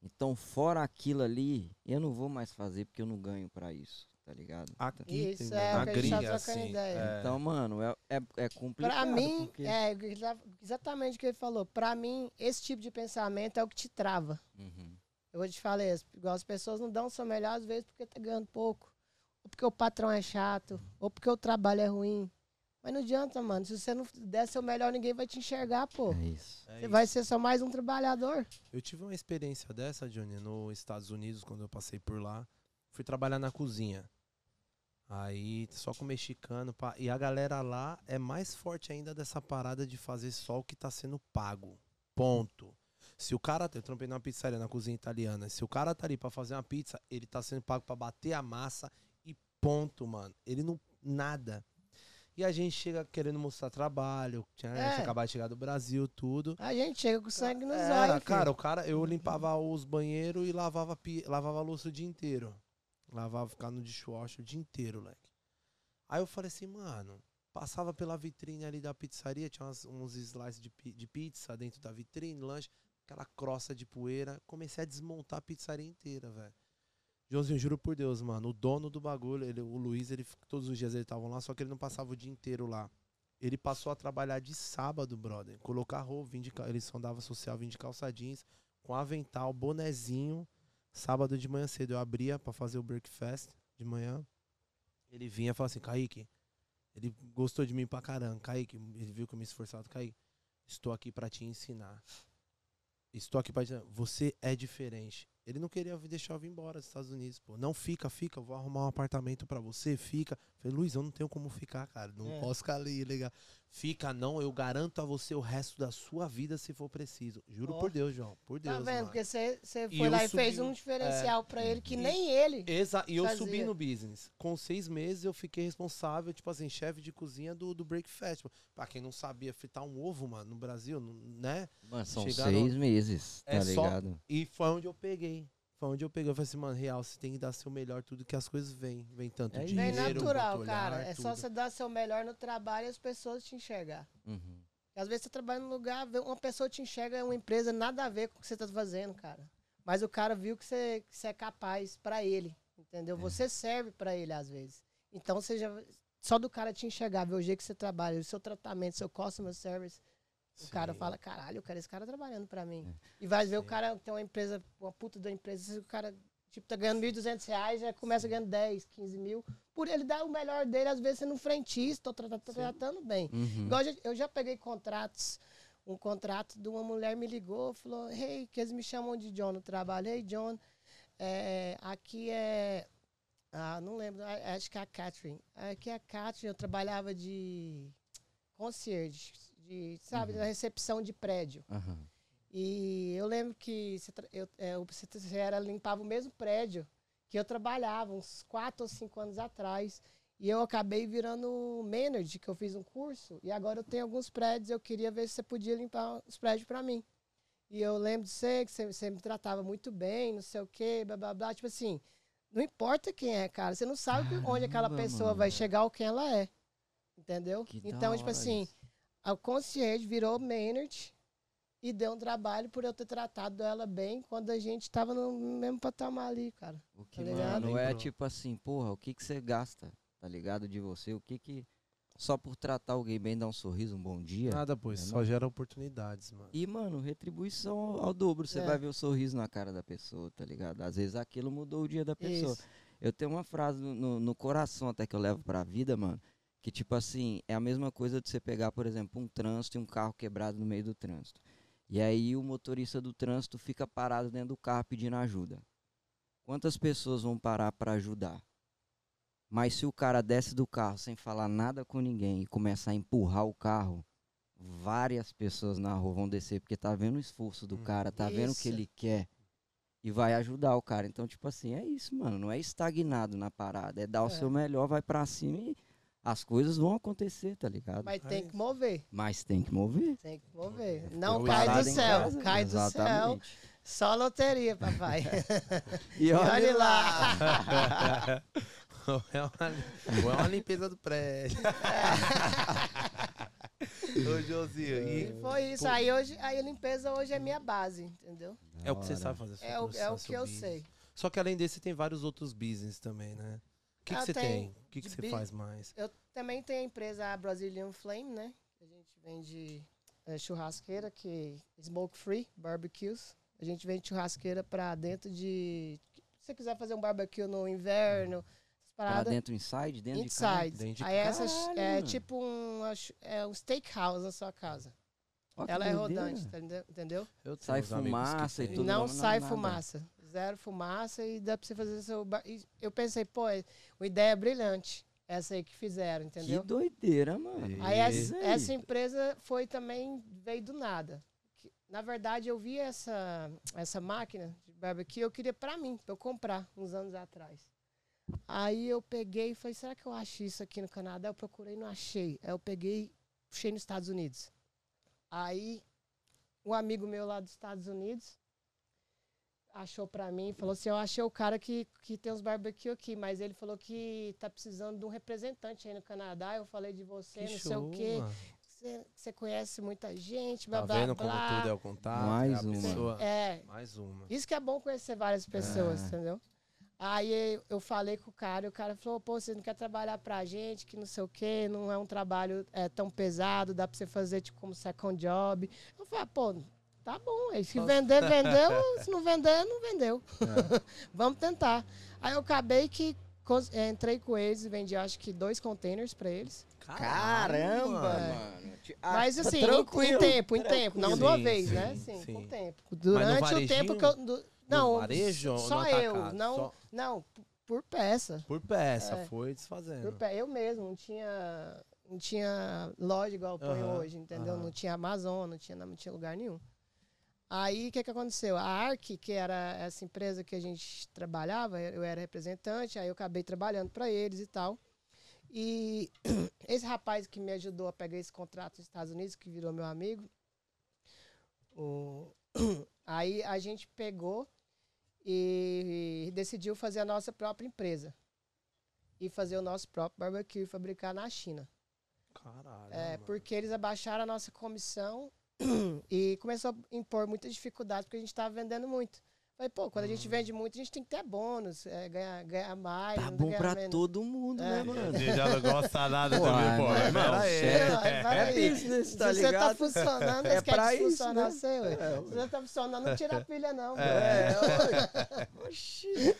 Então, fora aquilo ali, eu não vou mais fazer porque eu não ganho pra isso, tá ligado? Aqui, Isso, entendeu? é, a gente tá gringa, trocando assim, ideia. é. Então, mano, é, é, é complicado. Pra mim, porque- é exa- exatamente o que ele falou. Pra mim, esse tipo de pensamento é o que te trava. Uhum. Eu vou te falar isso. Igual as pessoas não dão o seu melhor, às vezes, porque tá ganhando pouco. Ou porque o patrão é chato. Ou porque o trabalho é ruim. Mas não adianta, mano. Se você não der seu melhor, ninguém vai te enxergar, pô. É isso. É Você isso. vai ser só mais um trabalhador. Eu tive uma experiência dessa, Johnny, nos Estados Unidos, quando eu passei por lá. Fui trabalhar na cozinha. Aí, só com mexicano. pá. E a galera lá é mais forte ainda dessa parada de fazer só o que tá sendo pago. Ponto. Se o cara. Eu trampei numa pizzaria na cozinha italiana. Se o cara tá ali pra fazer uma pizza, ele tá sendo pago pra bater a massa e ponto, mano. Ele não. Nada. E a gente chega querendo mostrar trabalho. Tinha, É. acabado de chegar do Brasil, tudo. A gente chega com sangue nos olhos. cara, o cara, eu limpava os banheiros e lavava, pi- lavava a louça o dia inteiro. Lavava, ficava no dishwasher o dia inteiro, leque. Aí eu falei assim, mano, passava pela vitrine ali da pizzaria, tinha umas- uns slices de, de pizza dentro da vitrine, lanche, aquela crosta de poeira. Comecei a desmontar a pizzaria inteira, velho. Joãozinho, juro por Deus, mano, o dono do bagulho, ele, o Luiz, ele todos os dias ele tava lá, só que ele não passava o dia inteiro lá. Ele passou a trabalhar de sábado, brother. Colocar roupa, vim de, ele só andava social, vim de calça jeans, com avental, bonezinho. Sábado de manhã cedo eu abria pra fazer o breakfast de manhã. Ele vinha e falava assim, Kaique, ele gostou de mim pra caramba. Kaique, ele viu que eu me esforçava. Kaique, estou aqui pra te ensinar. Estou aqui pra te ensinar. Você é diferente. Ele não queria deixar eu vir embora dos Estados Unidos, pô. Não fica, fica, eu vou arrumar um apartamento pra você, fica. Falei, Luiz, eu não tenho como ficar, cara. Não É. posso ficar ali, legal. Fica não, eu garanto a você o resto da sua vida se for preciso. Juro Ó. por Deus, João. Por Deus. Tá vendo? mano. Porque você E foi eu lá e subi fez um diferencial pra ele que E- nem ele. Exa e eu fazia. subi no business. Com seis meses eu fiquei responsável, tipo assim, chefe de cozinha do, do Break Festival. Pra quem não sabia fritar um ovo, mano, no Brasil, né? Mano, são Chegaram- seis meses, tá É só- ligado? E foi onde eu peguei. Foi onde eu peguei. Eu falei assim, mano, real, você tem que dar seu melhor, tudo que as coisas vêm. Vem tanto É dinheiro, Bem natural, quanto cara. olhar, É só tudo. você dar seu melhor no trabalho e as pessoas te enxergar. Uhum. Às vezes você trabalha num lugar, uma pessoa te enxerga é uma empresa nada a ver com o que você tá fazendo, cara. Mas o cara viu que você, que você é capaz pra ele, entendeu? É. Você serve pra ele às vezes. Então já só do cara te enxergar, ver o jeito que você trabalha, o seu tratamento, seu customer service, O cara Sim. fala, caralho, eu quero esse cara trabalhando pra mim. E vai ver o cara tem uma empresa, uma puta da empresa, o cara tipo, tá ganhando 1.200 reais, já começa ganhando 10, 15 mil. Por ele dar o melhor dele, às vezes sendo um frentista, ou tra- tra- tratando bem. Uhum. Igual eu já- peguei contratos, um contrato de uma mulher me ligou, falou, hey, que eles me chamam de John no trabalho. Hey, John, é, aqui é... Ah, não lembro, acho que é a Catherine. Aqui é a Catherine, eu trabalhava de concierge, de, sabe, Uhum. da recepção de prédio. Aham. E eu lembro que você, tra- eu, é, você, era, limpava o mesmo prédio que eu trabalhava uns quatro ou cinco anos atrás. E eu acabei virando manager, que eu fiz um curso. E agora eu tenho alguns prédios. Eu queria ver se você podia limpar os prédios para mim. E eu lembro de você, que você, você me tratava muito bem, não sei o quê, blá, blá, blá. Tipo assim, não importa quem é, cara. Você não sabe que- onde aquela Caramba, pessoa mano. vai chegar ou quem ela é. Entendeu? Que então, tipo assim, isso. A concierge virou manager e deu um trabalho por eu ter tratado ela bem quando a gente tava no mesmo patamar ali, cara. O que, tá ligado? mano, é tipo assim, porra, o que que você gasta, tá ligado, de você? O que que... Só por tratar alguém bem, dar um sorriso, um bom dia. Nada, pô, isso É, só não. gera oportunidades, mano. E, mano, retribuição ao, ao dobro. Você É. vai ver o sorriso na cara da pessoa, tá ligado? Às vezes aquilo mudou o dia da pessoa. Isso. Eu tenho uma frase no, no- no coração até que eu levo pra vida, mano. Que, tipo assim, é a mesma coisa de você pegar, por exemplo, um trânsito e um carro quebrado no meio do trânsito. E aí o motorista do trânsito fica parado dentro do carro pedindo ajuda. Quantas pessoas vão parar pra ajudar? Mas se o cara desce do carro sem falar nada com ninguém e começar a empurrar o carro, várias pessoas na rua vão descer porque tá vendo o esforço do Hum. cara, tá vendo o que Isso. ele quer e vai ajudar o cara. Então, tipo assim, é isso, mano. Não é estagnado na parada, é dar o É. seu melhor, vai pra cima e as coisas vão acontecer, tá ligado? Mas, Mas tem que mover. tem que mover. Tem que mover. Não Eu cai do céu. casa, Cai do céu. exatamente. Só loteria, papai. [LAUGHS] E olhe olha lá. lá. [LAUGHS] é, uma, ou é uma limpeza do prédio. [LAUGHS] Ô, Josia, E e foi isso. Aí, hoje, aí a limpeza hoje é minha base, entendeu? é o que você sabe fazer. É o, é o que eu sei. Só que além desse, tem vários outros business também, né? O que, que você tem. O que, você faz mais? Eu também tenho a empresa Brazilian Flame, né? A gente vende é, churrasqueira, que smoke free, barbecues. A gente vende churrasqueira pra dentro de. Se você quiser fazer um barbecue no inverno, essas Pra paradas. dentro inside, dentro de casa. Inside. Dentro de Aí essa é tipo um, acho- é um steakhouse na sua casa. Ó, Ela é rodante, entendeu? entendeu? Eu tenho Sai fumaça e tudo. não não- sai nada. fumaça. Zero fumaça e dá pra você fazer seu. bar- Eu pensei, pô, é uma ideia brilhante. Essa aí que fizeram, entendeu? Que doideira, mano. Aí essa, Isso essa empresa foi também, veio do nada. Na verdade, eu vi essa, essa máquina de barbecue, eu queria pra mim, pra eu comprar, uns anos atrás. Aí eu peguei e falei, será que eu acho isso aqui no Canadá? Eu procurei e não achei. Aí eu peguei, puxei nos Estados Unidos. Aí um amigo meu lá dos Estados Unidos achou pra mim e falou assim, eu achei o cara que, que tem os barbecue aqui, mas ele falou que tá precisando de um representante aí no Canadá. Eu falei de você, Que não show, sei o quê. mano. Você, conhece muita gente, blá, Tá blá, vendo como blá. tudo é o contato? Mais é uma. pessoa. É, Mais uma. isso que é bom conhecer várias pessoas, É. entendeu? Aí eu falei com o cara, e o cara falou, pô, você não quer trabalhar pra gente, que não sei o quê, não é um trabalho é, tão pesado, dá pra você fazer tipo como second job. Eu falei, ah, pô, tá bom, aí se vender, vendeu, [LAUGHS] se não vender, não vendeu. É. [LAUGHS] Vamos tentar. Aí eu acabei que é, entrei com eles e vendi acho que dois containers pra eles. Caramba, É. mano. Ah, Mas tá assim, em- em, tranquilo, tempo, em tempo, não de uma Sim, vez, sim, né? Sim, sim. com tempo. Durante o tempo que eu. do- não, varejo só eu. atacado? Não, Só- não, por peça. Por peça, É. foi desfazendo. Por pe... Eu mesmo, não tinha, não tinha loja igual eu ponho hoje, entendeu? Não tinha Amazon, não tinha, não tinha lugar nenhum. Aí, o que, que aconteceu? A ARC, que era essa empresa que a gente trabalhava, eu era representante, aí eu acabei trabalhando para eles e tal. E [CLEARS THROAT] esse rapaz que me ajudou a pegar esse contrato nos Estados Unidos, que virou meu amigo, o- [CLEARS THROAT] aí a gente pegou e decidiu fazer a nossa própria empresa. E fazer o nosso próprio barbecue e fabricar na China. Caralho. É, porque eles abaixaram a nossa comissão e começou a impor muitas dificuldades porque a gente estava vendendo muito. Falei, pô, quando a gente Hum. vende muito, a gente tem que ter bônus, é, ganhar, ganhar mais. Tá não bom pra menos. todo mundo, né, É. mano? Ele já não gosta nada Pô, também, pô. pera aí. sério. Ai, vai É aí. business, tá Se você tá funcionando, [LAUGHS] É você pra isso, funcionar né? você, ué. É, Se você tá funcionando, não tira a pilha, não. É. pô. Oxi.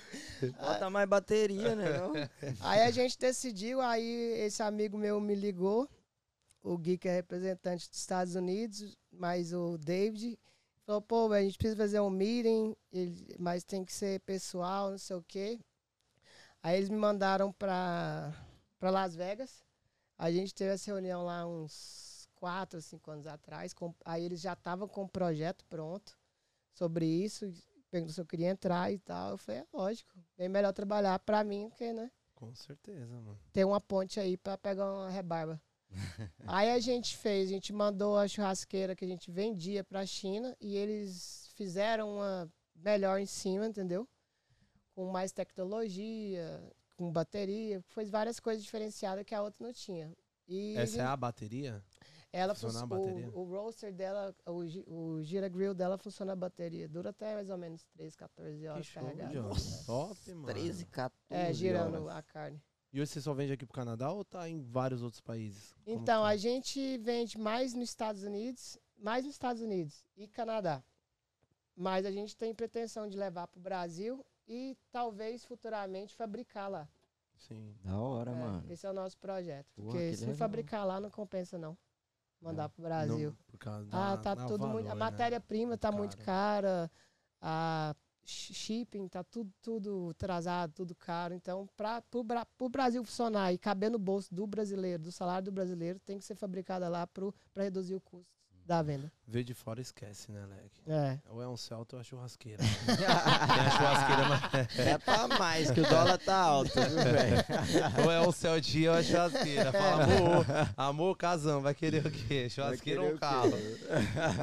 Bota mais bateria, né? não? Aí a gente decidiu, aí esse amigo meu me ligou, o Gui, que é representante dos Estados Unidos, mas o David, falou, pô, a gente precisa fazer um meeting, mas tem que ser pessoal, não sei o quê. Aí eles me mandaram pra Las Vegas. A gente teve essa reunião lá uns quatro, cinco anos atrás. com- aí eles já estavam com o projeto pronto sobre isso. Perguntou se eu queria entrar e tal. Eu falei, é lógico, bem melhor trabalhar pra mim, porque, né? Com certeza, mano. ter uma ponte aí pra pegar uma rebarba. Aí a gente fez, a gente mandou a churrasqueira que a gente vendia pra China e eles fizeram uma melhor em cima, entendeu? Com mais tecnologia, com bateria, fez várias coisas diferenciadas que a outra não tinha. E a Essa é a bateria? ela funciona a bateria? o, o roaster dela, o, o gira grill dela funciona a bateria. Dura até mais ou menos 13, 14 Que horas carregada. John. Top, mano. 13, 14 É, girando horas. a carne. E hoje você só vende aqui pro Canadá ou tá em vários outros países? Como Então, tá? a gente vende mais nos Estados Unidos, mais nos Estados Unidos e Canadá. Mas a gente tem pretensão de levar para o Brasil e talvez futuramente fabricar lá. Sim. Da hora, É, mano. Esse é o nosso projeto. Pô, Porque que se não legal. fabricar lá, não compensa não. Mandar É. para o Brasil. Não, por causa ah, da- tá da tudo muito. A valor, né? matéria-prima Muito tá muito caro. cara. A shipping tá tudo, tudo atrasado, tudo caro. Então, para o Brasil funcionar e caber no bolso do brasileiro, do salário do brasileiro, tem que ser fabricada lá para reduzir o custo da venda. Vê de fora esquece, né, Leg? É. Ou é um Celta ou é churrasqueira. [LAUGHS] Tem a churrasqueira, mas... [LAUGHS] É pra mais, que o dólar tá alto, viu, velho? ou é um Celtinha ou é churrasqueira. Fala, amor, amor, casão, vai querer o quê? Churrasqueira ou um carro?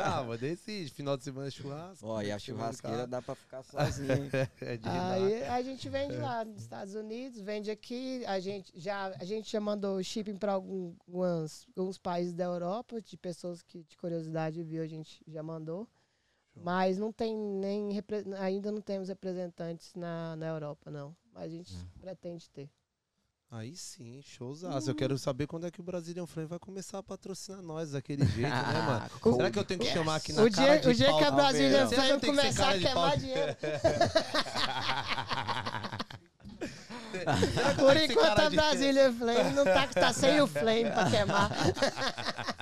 Ah, mas decide. Final de semana é churrasco. Ó, e a semana churrasqueira dá pra ficar sozinha, hein? [LAUGHS] É de Aí a gente vende lá nos Estados Unidos, vende aqui, a gente já, a gente já mandou shipping para alguns, alguns países da Europa, de pessoas que de curiosidade viu, a gente já mandou. Show. Mas não tem nem ainda não temos representantes na, na Europa, não. Mas a gente pretende ter. Aí sim, showzaço. Eu quero saber quando é que o Brazilian Flame vai começar a patrocinar nós daquele [LAUGHS] jeito, né, mano? Será que eu tenho que chamar aqui na O cara dia, de o dia pau que a que ser começar a queimar dinheiro. [LAUGHS] Por enquanto a de- Brasília Flame não tá, tá sem o flame pra queimar. [LAUGHS]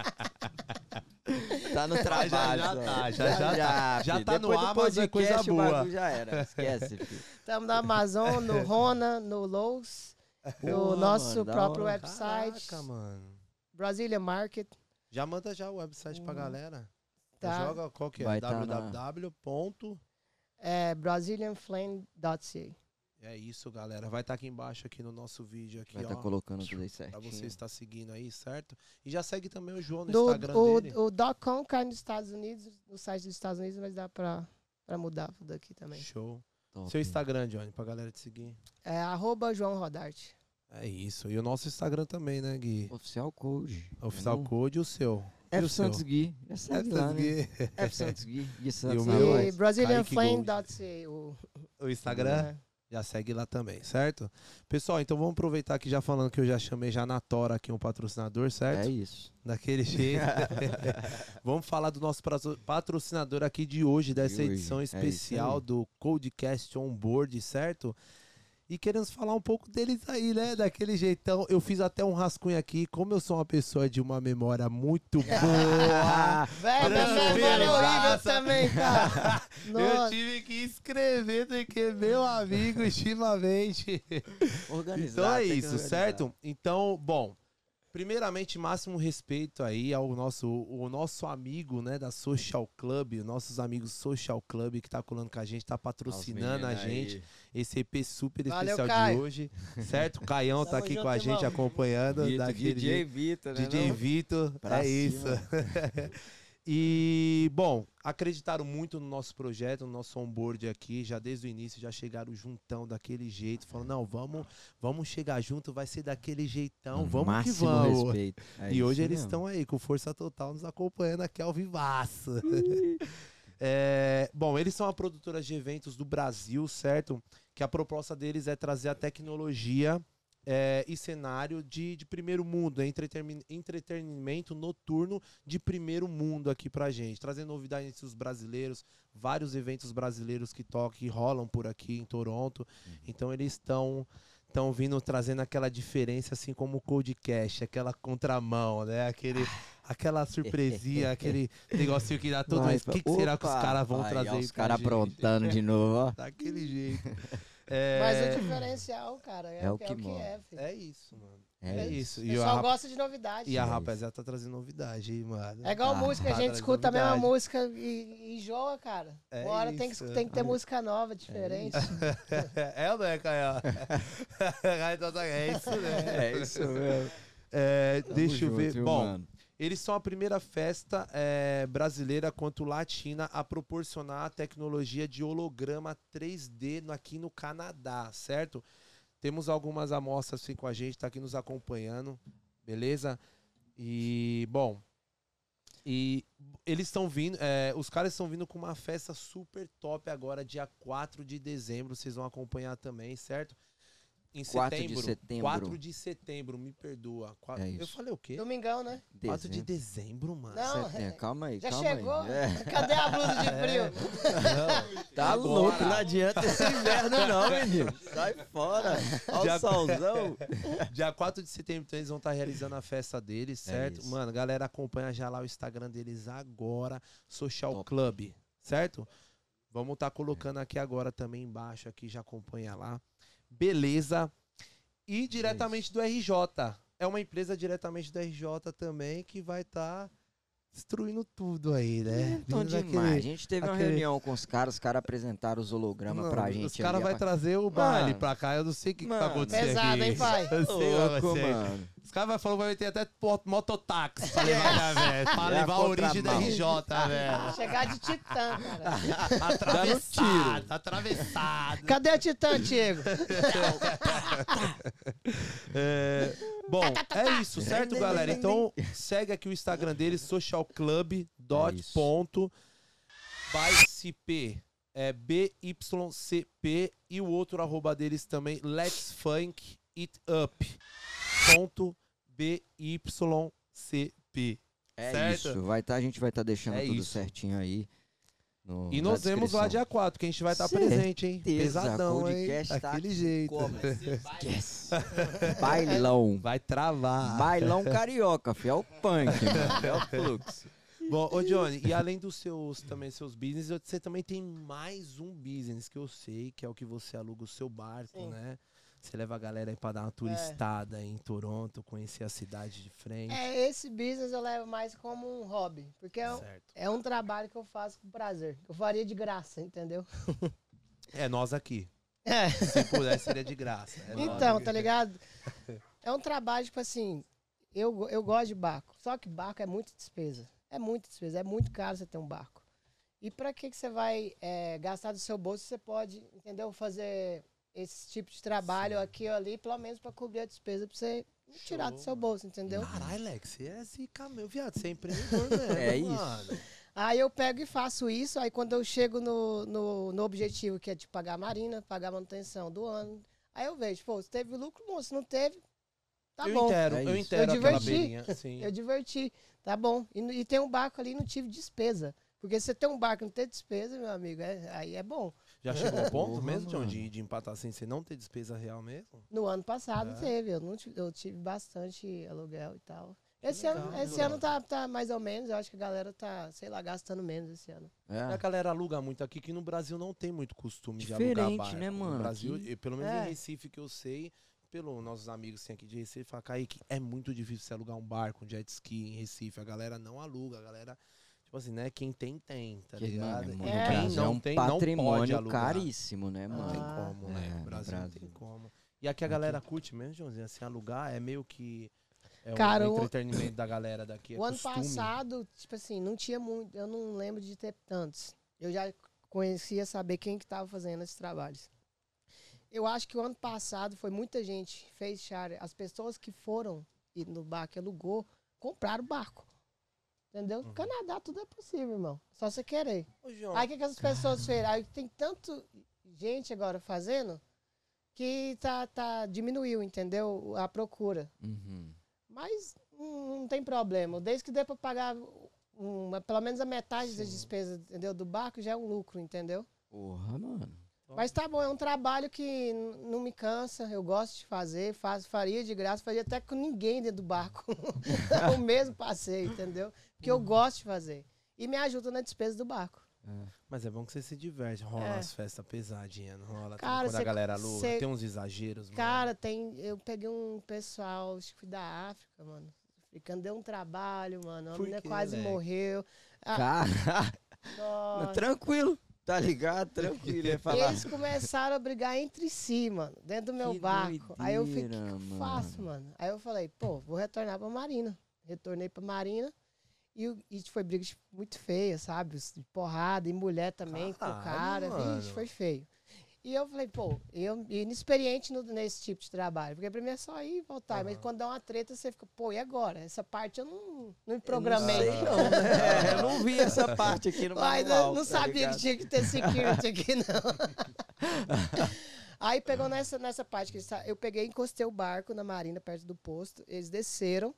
Tá no [LAUGHS] já trabalho. já só. tá, já já tá. Já filho. tá no Amazon, é coisa boa. já era. Esquece, [LAUGHS] filho. Estamos na Amazon, no [LAUGHS] Rona, no Lowe's, no nosso próprio website, Caraca, mano. Brasília Market. Já manda já o website pra Uhum. galera. Tá? Joga qual que é? Vai tá na- www. ponto- É. É isso, galera. Vai estar aqui embaixo aqui no nosso vídeo aqui, Vai estar colocando tudo aí Pra certinho. você estar seguindo aí, certo? E já segue também o João no Do, Instagram o, dele. o .com cai nos Estados Unidos, no site dos Estados Unidos, mas dá pra, pra mudar tudo aqui também. Show. Top. Seu Instagram, Johnny, pra galera te seguir. É arroba João Rodarte. É isso. E o nosso Instagram também, né, Gui? Oficial Code. Oficial Não. Code e o seu. E F o seu? Santos Gui. Já segue lá, né? Gui. F Santos Gui. Gui [LAUGHS] Santos o na meu? E brazilianflame.ca. o- O Instagram. é. Já segue lá também, certo? Pessoal, então vamos aproveitar que já falando que eu já chamei já na Tora aqui um patrocinador, certo? É isso. Daquele [LAUGHS] jeito. [LAUGHS] vamos falar do nosso patrocinador aqui de hoje, dessa hoje, edição é especial aí. do Codecast On Board, certo? E queremos falar um pouco deles aí, né? Daquele jeitão. Eu fiz até um rascunho aqui. Como eu sou uma pessoa de uma memória muito [LAUGHS] boa, Tranquilo, memória é horrível também, cara. [LAUGHS] eu tive que escrever, porque meu amigo, estimamente. Organizar. Então é isso, certo? Então, bom, primeiramente, máximo respeito aí ao nosso, o nosso amigo, né, da Social Club, nossos amigos Social Club que tá colando com a gente, tá patrocinando a meninos aí. gente. Esse EP super Valeu, especial de Caio. hoje, certo? O Caião tá aqui com a gente irmão. acompanhando Vitor, daquele DJ. Vitor, né? DJ? Vitor, é cima. isso. [LAUGHS] e, bom, acreditaram muito no nosso projeto, no nosso onboard aqui, já desde o início, já chegaram juntão daquele jeito, falando, não, vamos, vamos chegar junto, vai ser daquele jeitão, vamos que vamos. respeito. É e hoje eles estão aí, com força total, nos acompanhando aqui ao vivaço. [LAUGHS] É, bom, eles são a produtora de eventos do Brasil, certo? Que a proposta deles é trazer a tecnologia é, e cenário de, de primeiro mundo, entretenimento, noturno de primeiro mundo aqui pra gente. Trazendo novidades entre os brasileiros, vários eventos brasileiros que tocam, que rolam por aqui em Toronto. Então eles estão estão vindo trazendo aquela diferença, assim como o Codecast, aquela contramão, né? Aquele, aquela surpresinha, [LAUGHS] aquele negocinho que dá todo mês. O que, que será que os caras vão aí, trazer ó, Os caras aprontando de novo, ó. [LAUGHS] Daquele jeito. É, Mas o diferencial, cara, é, É o o que, é, o que é, filho. é isso, mano. É É, isso. isso. O E a, pessoal rap- gosta de novidade. e a É isso. rapaziada tá trazendo novidade aí, mano. É igual Ah, música, a tá gente escuta a mesma música e, e enjoa, cara. É Uma hora tem que, isso. tem que ter música nova, diferente. [LAUGHS] é ou não é, Caio? [LAUGHS] [LAUGHS] é isso, né? É isso mesmo. É, Tamo deixa eu ver. viu, Bom, mano? Eles são a primeira festa é, brasileira quanto latina a proporcionar a tecnologia de holograma 3D no- aqui no Canadá, certo? Temos algumas amostras assim, com a gente, tá aqui nos acompanhando, beleza? E, bom, e eles estão vindo, é, os caras estão vindo com uma festa super top agora, dia 4 de dezembro, vocês vão acompanhar também, certo? Em 4 de setembro. setembro. 4 de setembro, me perdoa. É Eu falei o quê? Domingão, né? 4 de Dezembro. mano. Não, Setembro. Calma aí, Já calma chegou? aí. É. Cadê a blusa de [LAUGHS] frio? Tá Agora. louco, não adianta esse inverno não, menino. Sai fora. Olha o solzão. [LAUGHS] Dia 4 de setembro, então, eles vão estar realizando a festa deles, certo? É isso. Mano, galera, acompanha já lá o Instagram deles agora, Social Top. Club, certo? Vamos estar colocando aqui agora também embaixo, aqui já acompanha lá. Beleza. E diretamente do RJ. É uma empresa diretamente do RJ também que vai estar destruindo tudo aí, né? Então Vindo demais. daquele- A gente teve uma aquele- reunião com os caras, os caras apresentaram os hologramas Mano, pra gente. Os caras vão trazer o baile Mano, pra cá. Eu não sei o que, que tá mano, acontecendo. pesado, aqui. hein, pai? Eu sei vai Louco, mano. Os caras vão falar que vai ter até mototáxi pra levar, né, [LAUGHS] velho? Pra É a levar a origem da. RJ, velho. Chegar de Titã, cara. Atravessado, atravessado. Cadê a Titã, Diego? [LAUGHS] É, bom, é isso, certo, galera? Então, segue aqui o Instagram deles, socialclub.point.bycp. É BYCP e o outro arroba deles também, Let's Funk It Up. Ponto BYCP. É Certo? isso. Vai tá, a gente vai estar deixando É tudo isso. certinho aí. no- E nós vemos lá dia 4, que a gente vai estar Certeza, presente, hein? Pesadão, hein? podcast tá Daquele jeito. como? [LAUGHS] [LAUGHS] Bailão. Vai travar. Bailão carioca, fi. É o punk, mano. [LAUGHS] É o fluxo. Bom, ô Johnny, e além dos seus também seus business, você também tem mais um business que eu sei, que é o que você aluga o seu barco, Sim. né? Você leva a galera aí pra dar uma turistada em Toronto, conhecer a cidade de frente. É, esse business eu levo mais como um hobby. Porque é, um- é um trabalho que eu faço com prazer. Eu faria de graça, entendeu? [LAUGHS] É nós aqui. É. Se pudesse, seria de graça. É Então, tá ligado? É um trabalho, tipo assim, eu, eu gosto de barco. Só que barco é muita despesa. É muita despesa. É muito caro você ter um barco. E pra que, que você vai é, gastar do seu bolso? Você pode, entendeu? Fazer esse tipo de trabalho aqui ou ali, pelo menos pra cobrir a despesa pra você tirar do Show, seu bolso, entendeu? Caralho, Lex, você é zica, meu viado. Você é empreendedor mesmo. [LAUGHS] É isso. mano. Aí eu pego e faço isso, aí quando eu chego no, no, no objetivo, que é de pagar a marina, pagar a manutenção do ano, aí eu vejo, pô, se teve lucro, bom, se não teve, tá eu bom. entero, É eu isso. entero Eu diverti. Sim. Eu diverti, tá bom. E, e tem um barco ali, não tive despesa. Porque se você tem um barco e não ter despesa, meu amigo, é- aí é bom. Já chegou ao ponto mesmo, John, de, de empatar assim, você não ter despesa real mesmo? No ano passado É. teve, eu, não tive, eu tive bastante aluguel e tal. Esse legal, ano, esse ano tá, tá mais ou menos, eu acho que a galera tá, sei lá, gastando menos esse ano. E A É. galera aluga muito aqui, que no Brasil não tem muito costume de alugar Diferente, barco. né, mano? No Brasil, Aqui- pelo menos É. em Recife, que eu sei, pelos nossos amigos que tem aqui de Recife, fala, Kaique, é muito difícil você alugar um barco, um jet ski em Recife. A galera não aluga, a galera, tipo assim, né, quem tem, tem, tá Que, ligado? mano, É. quem Brasil é não um tem, não patrimônio alugar. caríssimo, né, Não mano? tem Ah, como, é, né? no O Brasil, não tem Brasil. como. E aqui a galera curte mesmo, Joãozinho, assim, alugar é meio que... É Cara, o o- entretenimento da galera daqui. É o ano costume. passado, tipo assim, não tinha muito, eu não lembro de ter tantos. Eu já conhecia saber quem que tava fazendo esses trabalhos. Eu acho que o ano passado foi muita gente fez char, as pessoas que foram e no barco alugou, compraram o barco. Entendeu? Uhum. Canadá tudo é possível, irmão. Só você querer. Ô, João, Aí o que, que as pessoas fez? Aí tem tanto gente agora fazendo que tá, tá diminuiu, entendeu? A procura. Uhum. Mas não, não tem problema. Desde que dê pra pagar uma, pelo menos a metade das Sim. despesas, entendeu? Do barco já é um lucro, entendeu? Porra, mano. Mas tá bom, é um trabalho que não me cansa, eu gosto de fazer, faço, faria de graça, faria até com ninguém dentro do barco. [LAUGHS] o mesmo passeio, entendeu? Porque eu gosto de fazer. E me ajuda na despesa do barco. Mas é bom que você se diverte. Rola É. umas festas pesadinhas, não rola? Cara, quando a cê- galera aluga, cê- tem uns exageros, mano. Cara, tem. Eu peguei um pessoal, acho que da África, mano. Africano deu um trabalho, mano. A Por menina quase moleque? morreu. Ah, Cara, [LAUGHS] nossa. tranquilo. Tá ligado? Tranquilo. Ia falar. Eles começaram a brigar entre si, mano, dentro do meu Que barco. Aí eu fiquei, o que doideira, eu faço, mano? Aí eu falei, pô, vou retornar pra Marina. Retornei pra Marina. E, e foi briga tipo, muito feia, sabe? De Porrada, e mulher também com o Caralho, cara. mano. Vixe, foi feio. E eu falei, pô, eu inexperiente no- nesse tipo de trabalho. Porque pra mim é só ir e voltar. Mas Aham. quando dá uma treta, você fica, pô, e agora? Essa parte eu não, não me Eu programei. Não sei, não, né? [LAUGHS] É, eu não vi essa parte aqui no manual. não, não tá sabia ligado? que tinha que ter security aqui, não. [LAUGHS] Aí pegou nessa, nessa parte que eu peguei e encostei o barco na marina, perto do posto. Eles desceram.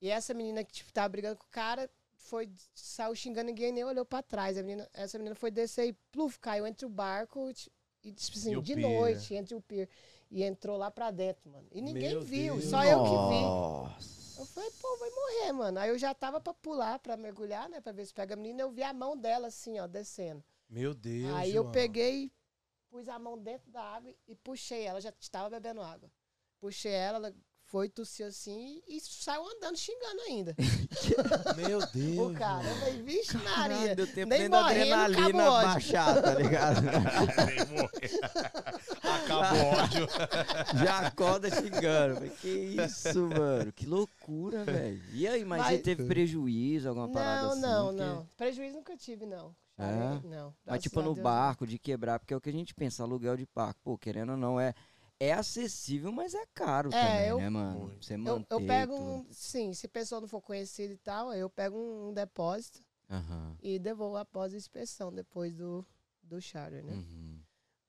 E essa menina que tipo, tava brigando com o cara foi, saiu xingando ninguém nem olhou pra trás. A menina, essa menina foi descer e pluf, caiu entre o barco tipo, e, tipo assim, E de pier. noite, entre o pier. E entrou lá pra dentro, mano. E ninguém Meu viu, Deus. só eu que vi. Nossa. Eu falei, pô, vai morrer, mano. Aí eu já tava pra pular, pra mergulhar, né? Pra ver se pega a menina. Eu vi a mão dela assim, ó, descendo. Meu Deus, Aí João. eu peguei, pus a mão dentro da água e puxei ela. Já estava bebendo água. Puxei ela, ela foi, tossiu assim e saiu andando xingando ainda. [LAUGHS] Meu Deus, o cara, eu falei, vixe Caralho, Maria. deu tempo nem morrendo, adrenalina acabou ódio. baixar, tá ligado? [LAUGHS] Nem morreu. Acabou o ódio. [LAUGHS] Já acorda xingando. Falei, Que isso, mano? Que loucura, velho. E aí, mas, Mas- você teve prejuízo, alguma parada Não, assim? não, Porque- não. Prejuízo nunca tive, não. É? Não. Mas tipo no Deus, não. barco, de quebrar, porque é o que a gente pensa, aluguel de barco. Pô, querendo ou não, é, é acessível, mas é caro É, também, eu- né, mano? Você Eu, manter eu pego tudo. um. Sim, se a pessoa não for conhecida e tal, aí eu pego um, um depósito Aham. e devolvo após a inspeção, depois do, do charter, né? Uhum.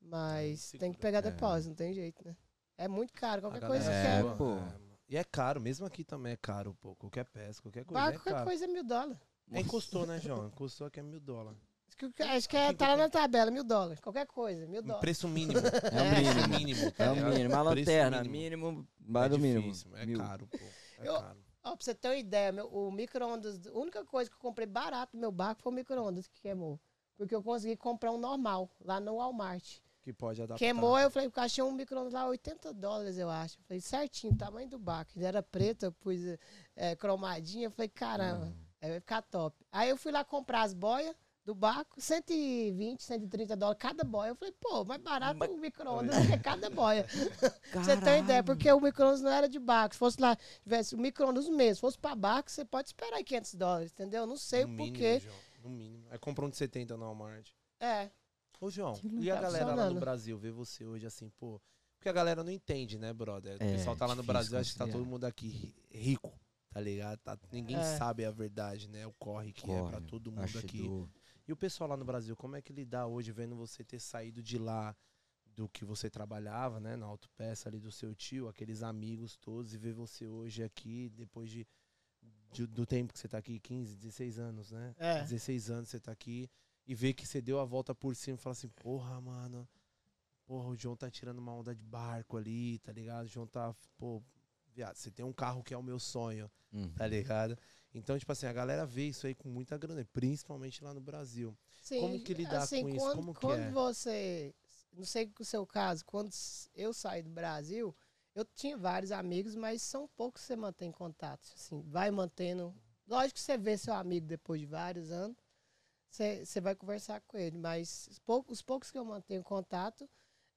Mas segura. tem que pegar É. depósito, não tem jeito, né? É muito caro, qualquer coisa que É, quer. zoa, pô. mano. E é caro, mesmo aqui também é caro, pô. Qualquer peça, qualquer coisa Barco, é qualquer caro. coisa é mil dólares. É, encostou, né, João? [LAUGHS] Encostou aqui é mil dólares. Acho que, acho que é, tá lá na tabela, mil dólares. Qualquer coisa, mil dólares. Preço mínimo. [LAUGHS] É o Preço mínimo. mínimo. tá É o ligado? mínimo. A Preço lanterna, mínimo, mais É do mínimo. difícil, É Mil. caro, pô. É Eu- caro. Ó, pra você ter uma ideia, meu, o micro-ondas, a única coisa que eu comprei barato no meu barco foi o micro-ondas que queimou. Porque eu consegui comprar um normal, lá no Walmart. Que pode adaptar. Queimou, eu falei, porque eu achei um micro-ondas lá, 80 dólares, eu acho. Eu falei, certinho, tamanho do barco. Ele era preto, eu pus é, cromadinha. Eu falei, caramba, aí vai ficar top. Aí eu fui lá comprar as boias do barco, 120, 130 dólares cada boia. Eu falei, pô, mais barato Mas- o micro-ondas do que cada boia. [LAUGHS] Você ter uma ideia, porque o micro-ondas não era de barco. Se fosse lá, tivesse o micro-ondas mesmo, se fosse pra barco, você pode esperar aí 500 dólares, entendeu? Não sei no o mínimo, porquê. João, no mínimo. Aí comprou um de 70 no Walmart. É, Ô, João, e a tá galera lá no. Brasil vê você hoje assim, pô. Porque a galera não entende, né, brother? É, o pessoal tá lá no Brasil, acha que tá todo mundo aqui ri- rico, tá ligado? Tá- ninguém É. sabe a verdade, né? O corre que é pra Corre, todo mundo aqui. E o pessoal lá no Brasil, como é que lidar hoje vendo você ter saído de lá do que você trabalhava, né, na autopeça ali do seu tio, aqueles amigos todos, e ver você hoje aqui, depois de, de- do tempo que você tá aqui, 15, 16 anos, né? É. 16 anos você tá aqui, e ver que você deu a volta por cima e fala assim, porra, mano, porra, o João tá tirando uma onda de barco ali, tá ligado? O João tá, pô, viado, você tem um carro que é o meu sonho, Uhum. tá ligado? Então, tipo assim, a galera vê isso aí com muita grana, principalmente lá no Brasil. sim. Como que lidar assim, com isso? Quando, Como que quando é? você, não sei o seu caso, quando eu saí do Brasil, eu tinha vários amigos, mas são poucos que você mantém contato. Assim, vai mantendo. Lógico que você vê seu amigo depois de vários anos, você, você vai conversar com ele, mas os poucos, os poucos que eu mantenho contato,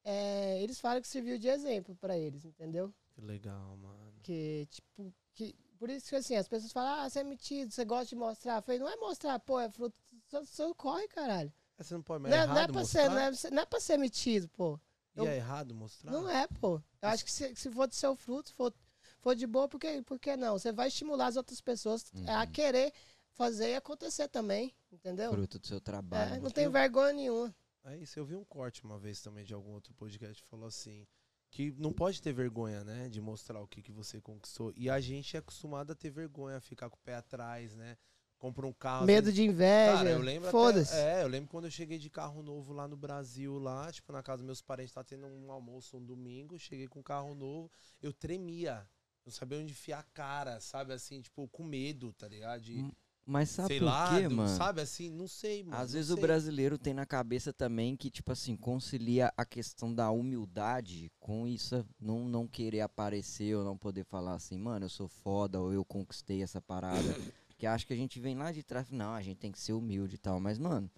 é, eles falam que serviu de exemplo para eles, entendeu? Que legal, mano. Que, tipo, que, por isso que assim, as pessoas falam, ah, você é metido, você gosta de mostrar. Eu falei, não é mostrar, pô, é fruto do seu corre, caralho. É, Você não pode, mas Não é é, não, é pra mostrar? ser, não, é, não é pra ser metido, pô. E eu- é errado mostrar? Não é, pô. Eu acho que se, se for do seu fruto, for, for de boa, por que, por que não? Você vai estimular as outras pessoas a Uhum. querer fazer e acontecer também, entendeu? Fruto do seu trabalho. É, não tem vergonha nenhuma. É isso, eu vi um corte uma vez também de algum outro podcast que falou assim. Que não pode ter vergonha, né? De mostrar o que, que você conquistou. E a gente é acostumado a ter vergonha, a ficar com o pé atrás, né? Compra um carro. Medo de inveja. Cara, eu lembro Foda-se. É, eu lembro quando eu cheguei de carro novo lá no Brasil, lá, tipo, na casa dos meus parentes, tá tendo um almoço um domingo, cheguei com um carro novo, eu tremia. Não sabia onde enfiar a cara, sabe? Assim, tipo, com medo, tá ligado? De, Hum, Mas sabe sei por lá, quê, mano? sabe assim? Não sei, mano. Às vezes o sei. brasileiro tem na cabeça também que, tipo assim, concilia a questão da humildade com isso, não, não querer aparecer ou não poder falar assim, mano, eu sou foda ou eu conquistei essa parada. [COUGHS] que acho que a gente vem lá de trás, não, a gente tem que ser humilde e tal. Mas, mano,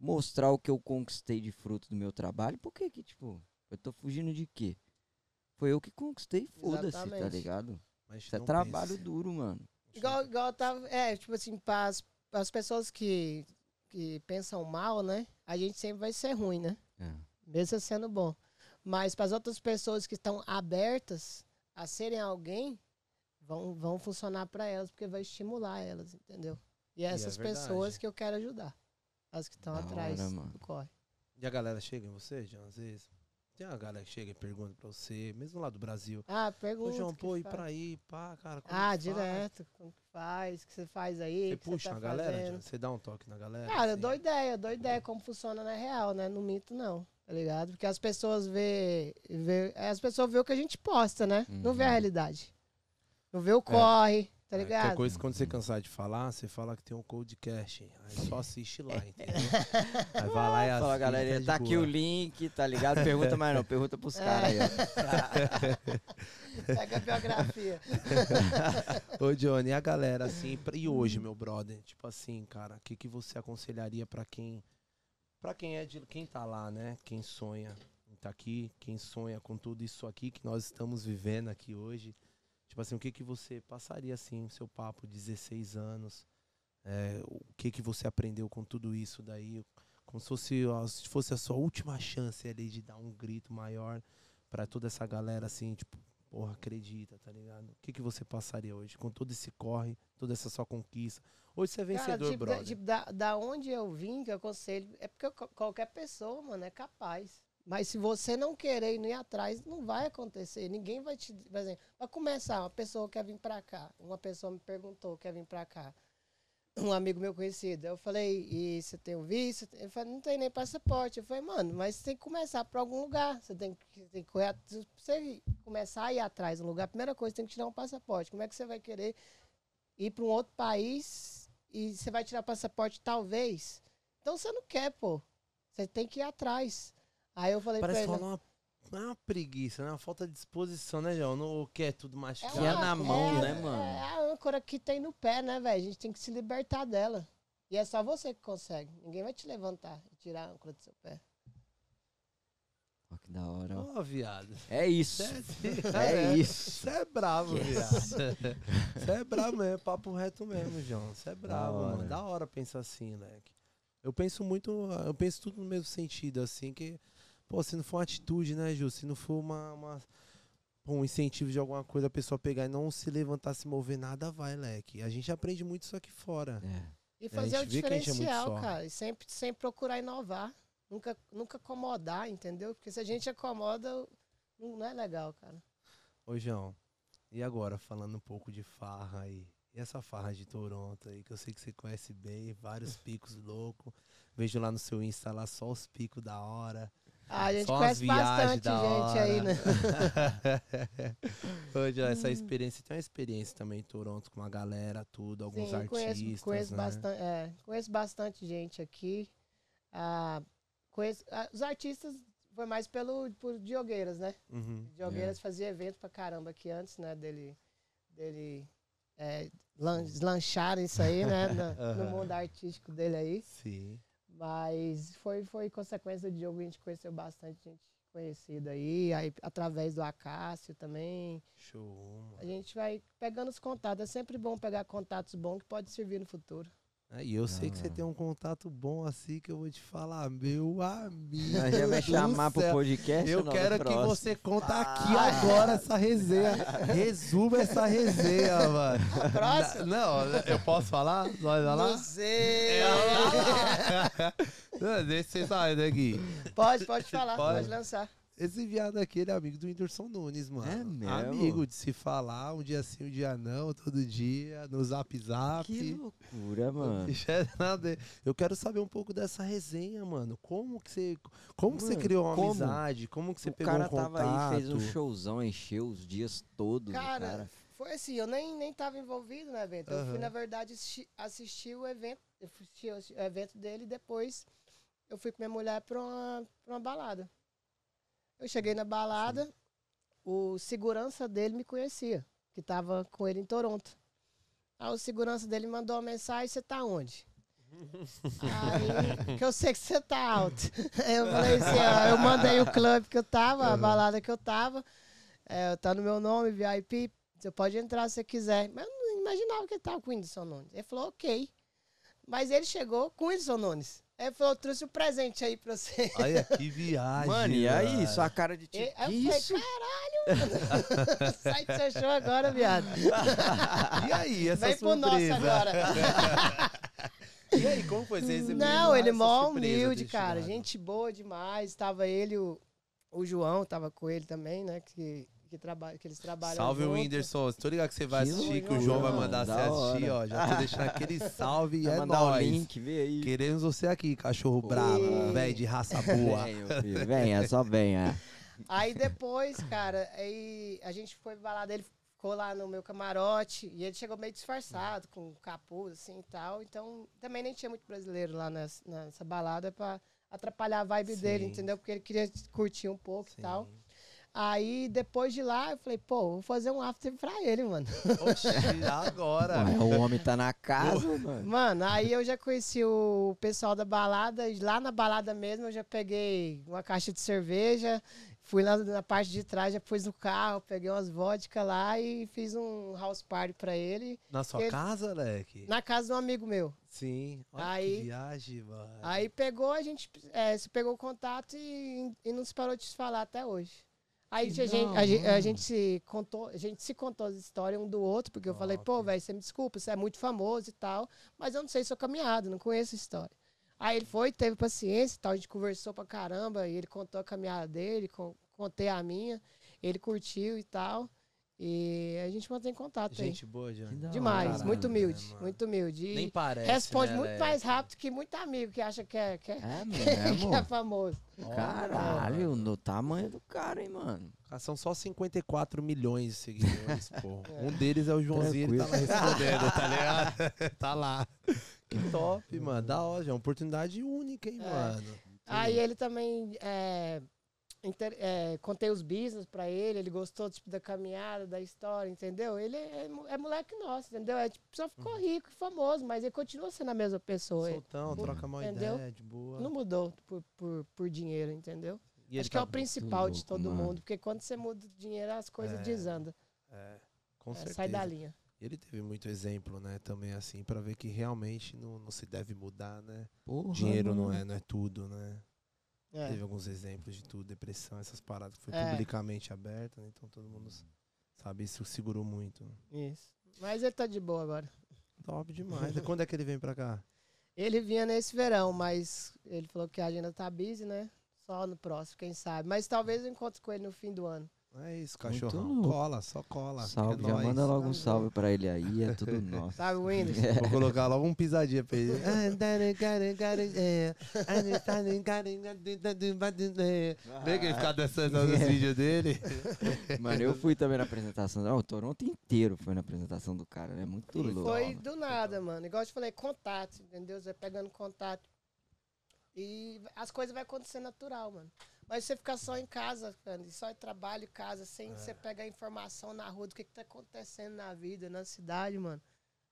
mostrar o que eu conquistei de fruto do meu trabalho, por que que, tipo, eu tô fugindo de quê? Foi eu que conquistei, foda-se, tá ligado? Mas Isso é trabalho duro, mano. Igual, igual tava. É, tipo assim, para as pessoas que, que pensam mal, né? A gente sempre vai ser ruim, né? É. Mesmo sendo bom. Mas para as outras pessoas que estão abertas a serem alguém, vão, vão funcionar para elas, porque vai estimular elas, entendeu? E é é essas verdade. pessoas que eu quero ajudar. As que estão atrás hora, do corre. E a galera chega em você, vezes? Tem uma galera que chega e pergunta pra você, mesmo lá do Brasil. Ah, Ô, pergunta. João, que pô, e pra aí, pá, cara. Ah, que faz? direto. Como que faz? O que você faz aí? Você puxa tá a galera? João? Você dá um toque na galera? Cara, eu assim? dou ideia, eu dou ideia como funciona na real, né? No mito, não, tá ligado? Porque as pessoas vê, vê as pessoas vê o que a gente posta, né? Não vê a Uhum. realidade. Não vê o corre, tá É, ligado? Qualquer coisa, quando você cansar de falar, você fala que tem um podcast. Aí só assiste lá, entendeu? [LAUGHS] Aí vai lá e assiste. Fala, galera, de tá aqui o link, tá ligado? Pergunta mais não, pergunta pros caras aí, ó. Pega a biografia. [LAUGHS] Ô, Johnny, e a galera, assim, e hoje, meu brother? Tipo assim, cara, o que, que você aconselharia pra quem. Pra quem é de. Quem tá lá, né? Quem sonha tá aqui, quem sonha com tudo isso aqui que nós estamos vivendo aqui hoje. Tipo assim, o que que você passaria, assim, seu papo, 16 anos? É, o que que você aprendeu com tudo isso daí? Como se fosse, se fosse a sua última chance ali de dar um grito maior pra toda essa galera, assim, tipo, porra, acredita, tá ligado? O que que você passaria hoje com todo esse corre, toda essa sua conquista? Hoje você é Cara, vencedor, tipo, da, brother. tipo, da, da onde eu vim, que eu aconselho, é porque co- qualquer pessoa, mano, é capaz. Mas se você não querer ir atrás, não vai acontecer. Ninguém vai te. Por exemplo, pra começar, uma pessoa quer vir pra cá. Uma pessoa me perguntou, quer vir pra cá. Um amigo meu conhecido. Eu falei, e você tem o visto? Ele falou, não tem nem passaporte. Eu falei, mano, mas você tem que começar por algum lugar. Você tem tem que correr. Se você começar a ir atrás um lugar, a primeira coisa, tem que tirar um passaporte. Como é que você vai querer ir pra um outro país e você vai tirar passaporte talvez? Então você não quer, pô. Você tem que ir atrás. Aí eu falei Parece pra ele. falar uma, não é uma preguiça, né? Uma falta de disposição, né, João? Não quer tudo mastigado. Que é na mão, é- né, mano? É a âncora que tem no pé, né, velho? A gente tem que se libertar dela. E é só você que consegue. Ninguém vai te levantar e tirar a âncora do seu pé. Ó, que da hora, ó. Ó, viado. É isso. É, É isso. Você é bravo, Yes. viado. Você é bravo mesmo, papo reto mesmo, João. Você é bravo, hora. mano. Da hora pensar assim, leque. Eu penso muito, eu penso tudo no mesmo sentido, assim, que, pô, se não for uma atitude, né, Ju? Se não for uma, uma- um incentivo de alguma coisa, a pessoa pegar e não se levantar, se mover, nada vai, leque. A gente aprende muito isso aqui fora. É. E fazer o a gente é muito diferencial, só. cara. E sempre, sempre procurar inovar. Nunca, nunca acomodar, entendeu? Porque se a gente acomoda, não não é legal, cara. Ô, João, e agora, falando um pouco de farra aí? E essa farra de Toronto aí, que eu sei que você conhece bem, vários [LAUGHS] picos loucos. Vejo lá no seu Insta lá só os picos da hora. Ah, a gente só conhece bastante da gente aí, hora. né? [LAUGHS] Ô, João, essa experiência, tem uma experiência também em Toronto com uma galera, tudo, alguns Sim, artistas, conheço, conheço, né? bastante, é, conheço bastante gente aqui. Ah, conheço, ah, os artistas foi mais pelo por Diogueiras, né? Uhum. Diogueiras fazia evento pra caramba aqui antes, né? Dele, dele é, lan- deslanchar isso aí, né? No, no Aham. mundo artístico dele aí. Sim. Mas foi, foi consequência do Diogo, a gente conheceu bastante gente conhecida aí, aí através do Acácio também. Show, A mano. gente vai pegando os contatos. É sempre bom pegar contatos bons que pode servir no futuro. É, e eu sei que você Ah. tem um contato bom assim que eu vou te falar, meu amigo. Nós já vai chamar pro podcast. Eu quero que você conta aqui Ah. agora essa resenha. Resuma essa resenha, [LAUGHS] mano. Próximo. Não, eu posso falar? Pode falar? Não sei. Não, Deixa você sair daqui. Pode, pode falar, Pode. pode, lançar. Esse viado aqui, ele é amigo do Whindersson Nunes, mano. É mesmo? Amigo de se falar, um dia sim, um dia não, todo dia, no zap zap. Que loucura, mano. É nada. Eu quero saber um pouco dessa resenha, mano. Como que você, como que você Mano, criou uma como? amizade? Como que você o pegou cara um contato? tava aí, fez um showzão, encheu os dias todos. Cara, cara. foi assim, eu nem, nem tava envolvido no evento. Eu fui, na verdade, assisti, assistir o evento. Assistir o evento dele e depois eu fui com minha mulher pra uma, pra uma balada. Eu cheguei na balada, o segurança dele me conhecia, que tava com ele em Toronto. Aí o segurança dele mandou uma mensagem, você tá onde? [LAUGHS] Aí, que eu sei que você tá alto. Eu falei assim, ó, eu mandei o clube que eu tava, a balada que eu tava. É, tá no meu nome, VIP. Você pode entrar se você quiser. Mas eu não imaginava que ele tava com o Whindersson Nunes. Ele falou, ok. Mas ele chegou com o Whindersson Nunes. Ele falou, trouxe um presente aí pra você. Olha que [LAUGHS] viagem. Mano, e aí? mano. Sua cara de tipo. aí que eu isso? falei, caralho, mano. [LAUGHS] Sai do seu show agora, viado. [LAUGHS] E aí, essa Vem pro nosso surpresa? agora. E aí, como foi? Você recebeu Não, ele é mó surpresa humilde, cara. Gente boa demais. Tava ele, o, o João, tava com ele também, né? Que, que, trabalha, que eles trabalham Salve, junto. Whindersson. Tô ligado que você vai Que assistir, que o João vai mandar você assistir, ó. Já tô deixando aquele [LAUGHS] salve e Vai é mandar o nóis. link, vê aí. Queremos você aqui, cachorro bravo, E- velho de raça boa. Venha, [LAUGHS] venha, só venha. Aí depois, cara, aí a gente foi pra balada, ele ficou lá no meu camarote e ele chegou meio disfarçado, com capuz assim e tal. Então também nem tinha muito brasileiro lá nessa, nessa balada pra atrapalhar a vibe dele, Sim. entendeu? Porque ele queria curtir um pouco Sim. e tal. Aí depois de lá, eu falei, pô, vou fazer um after pra ele, mano. [LAUGHS] Oxi, agora. Ué, o homem tá na casa, mano. Mano, aí eu já conheci o pessoal da balada. e Lá na balada mesmo, eu já peguei uma caixa de cerveja. Fui lá na parte de trás, já pus no carro, peguei umas vodka lá e fiz um house party pra ele. Na sua Ele- casa, Leque? Na casa de um amigo meu. Sim. Olha Aí- que viagem, mano. Aí pegou, a gente é, se pegou o contato e, e não se parou de se falar até hoje. Aí a gente, a, gente, a gente se contou, a gente se contou as histórias um do outro, porque eu falei, pô, velho, você me desculpa, você é muito famoso e tal, mas eu não sei sua caminhada, não conheço a história. Aí ele foi, teve paciência e tal, a gente conversou pra caramba, e ele contou a caminhada dele, con- contei a minha, ele curtiu e tal, e a gente mantém contato Gente boa, Johnny. Que da aí. Demais, hora, muito né, humilde, mano? muito humilde. E Nem parece. responde né, muito mais rápido que muito amigo que acha que é, que é, É [LAUGHS] que mesmo? é famoso. Caralho, no tamanho do cara, hein, mano. Ah, São só 54 milhões de seguidores, [LAUGHS] pô. Um deles é o Joãozinho, ele tá lá respondendo, tá ligado? [LAUGHS] tá lá. Que top, mano. Da hora, é uma oportunidade única, hein, É. mano. Aí ele também é, inter- é, contei os business pra ele, ele gostou tipo, da caminhada, da história, entendeu? Ele é, mo- é moleque nosso, entendeu? É, tipo, só ficou Uhum. rico e famoso, mas ele continua sendo a mesma pessoa. Ele Soltão, Por- troca uma entendeu? ideia, de boa. não mudou por, por, por dinheiro, entendeu? E ele Acho que é tá- o principal de louco, todo mano. mundo, porque quando você muda o dinheiro, as coisas É, desandam. É, com É, certeza. sai da linha. Ele teve muito exemplo, né, também assim, pra ver que realmente não, não se deve mudar, né? Porra, Dinheiro não é, não é tudo, né? É. Teve alguns exemplos de tudo, depressão, essas paradas que foi É. publicamente aberta, né? Então todo mundo sabe, isso segurou muito. Isso. Mas ele tá de boa agora. Top demais. Quando é que ele vem pra cá? [LAUGHS] Ele vinha nesse verão, mas ele falou que a agenda tá busy, né? Só no próximo, quem sabe. Mas talvez eu encontre com ele no fim do ano. É isso, cachorrão. louco. Cola, só cola. Salve, é já nóis. manda logo um salve pra ele aí, é tudo nosso. Sabe, Windows? Vou colocar logo um pisadinha pra ele. Vê que ele fica dançando nos vídeos dele. Mano, eu fui também na apresentação. Ó, o Toronto inteiro foi na apresentação do cara, né? Muito E louco. Foi do nada, mano. Igual eu te falei, contato, entendeu? Você vai pegando contato. E as coisas vão acontecer natural, mano. Mas você ficar só em casa, cara, e só em trabalho, em casa, sem você pegar informação na rua do que, que tá acontecendo na vida, na cidade, mano.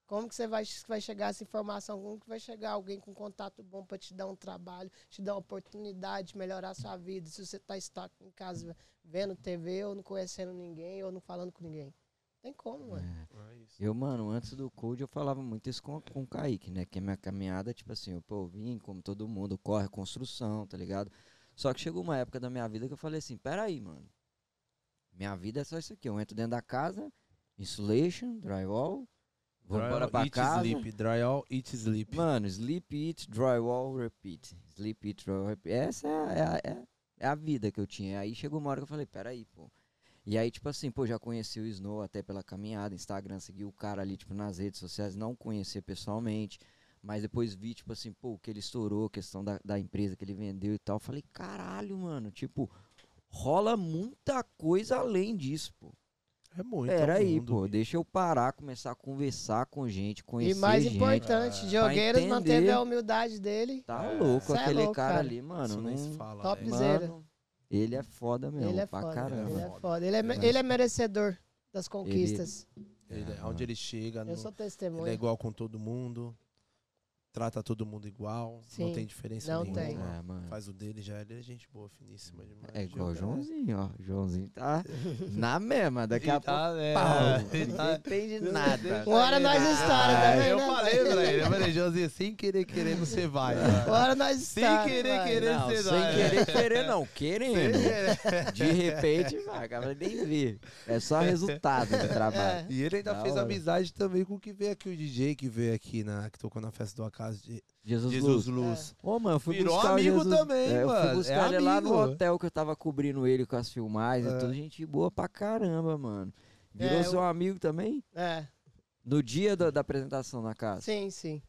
Como que você vai, vai chegar essa informação? Como que vai chegar alguém com contato bom pra te dar um trabalho, te dar uma oportunidade de melhorar a sua vida? Se você tá estoque em casa vendo TV ou não conhecendo ninguém ou não falando com ninguém. Tem como, mano. É. É. Eu, mano, antes do Code eu falava muito isso com, com o Kaique, né? Que a minha caminhada, tipo assim, eu, pô, eu vim como todo mundo, corre construção, tá ligado? Só que chegou uma época da minha vida que eu falei assim, peraí, mano. Minha vida é só isso aqui. Eu entro dentro da casa, insulation, drywall, vou Drywall, embora pra eat, casa. Sleep. Drywall, eat, sleep. Mano, sleep, eat, drywall, repeat. Sleep, eat, drywall, repeat. Essa é a, é, a, é a- é a vida que eu tinha. Aí chegou uma hora que eu falei, peraí, pô. E aí, tipo assim, pô, já conheci o Snow até pela caminhada, Instagram, segui o cara ali, tipo, nas redes sociais, não conhecia pessoalmente. Mas depois vi, tipo assim, pô, o que ele estourou, a questão da, da empresa que ele vendeu e tal. Falei, caralho, mano, tipo, rola muita coisa além disso, pô. É muito. Pera é um aí, mundo, pô, deixa eu parar, começar a conversar com gente, E conhecer mais gente. importante, entender. manteve a humildade dele. Tá É. louco, Cê é aquele louco, cara, cara. ali, mano. Isso nem se não- fala, Top velho. zero. Mano, ele é foda mesmo, ele é pra foda. caramba. Ele é Foda. foda. Ele é, ele é merecedor das conquistas. Ele, É, onde ele chega, Eu não- sou ele é testemunha. igual com todo mundo. Trata todo mundo igual. Não Sim, tem diferença não nenhuma. tem. É. Faz o dele já. Ele é gente boa, finíssima demais. É igual o Joãozinho, ó. Joãozinho tá na mesma. Daqui a tá, pouco, é, pau. [LAUGHS] tá- entende nada. Hora nós estoura, tá Ah? Eu falei pra ele, eu falei, Josinho, sem querer, querendo, você vai. Hora nós Sem estoura, querer, vai. querer. Não, você sem dá, querer, querer não. Sem Querendo. De repente, vai, acaba nem ver. É só resultado do trabalho. E ele ainda Da fez hora. amizade também com o que veio aqui, o DJ que veio aqui, na, que tocou na festa do Acaso de Jesus, Jesus Luz. Luz. Ô, mano, eu fui Virou buscar amigo Jesus- também, é, Eu mano. fui buscar É ele lá no amigo. hotel que eu tava cobrindo ele com as filmagens É. e tudo. Gente boa pra caramba, mano. Virou É, seu eu- amigo também? É, No dia da, da apresentação na casa? sim, sim.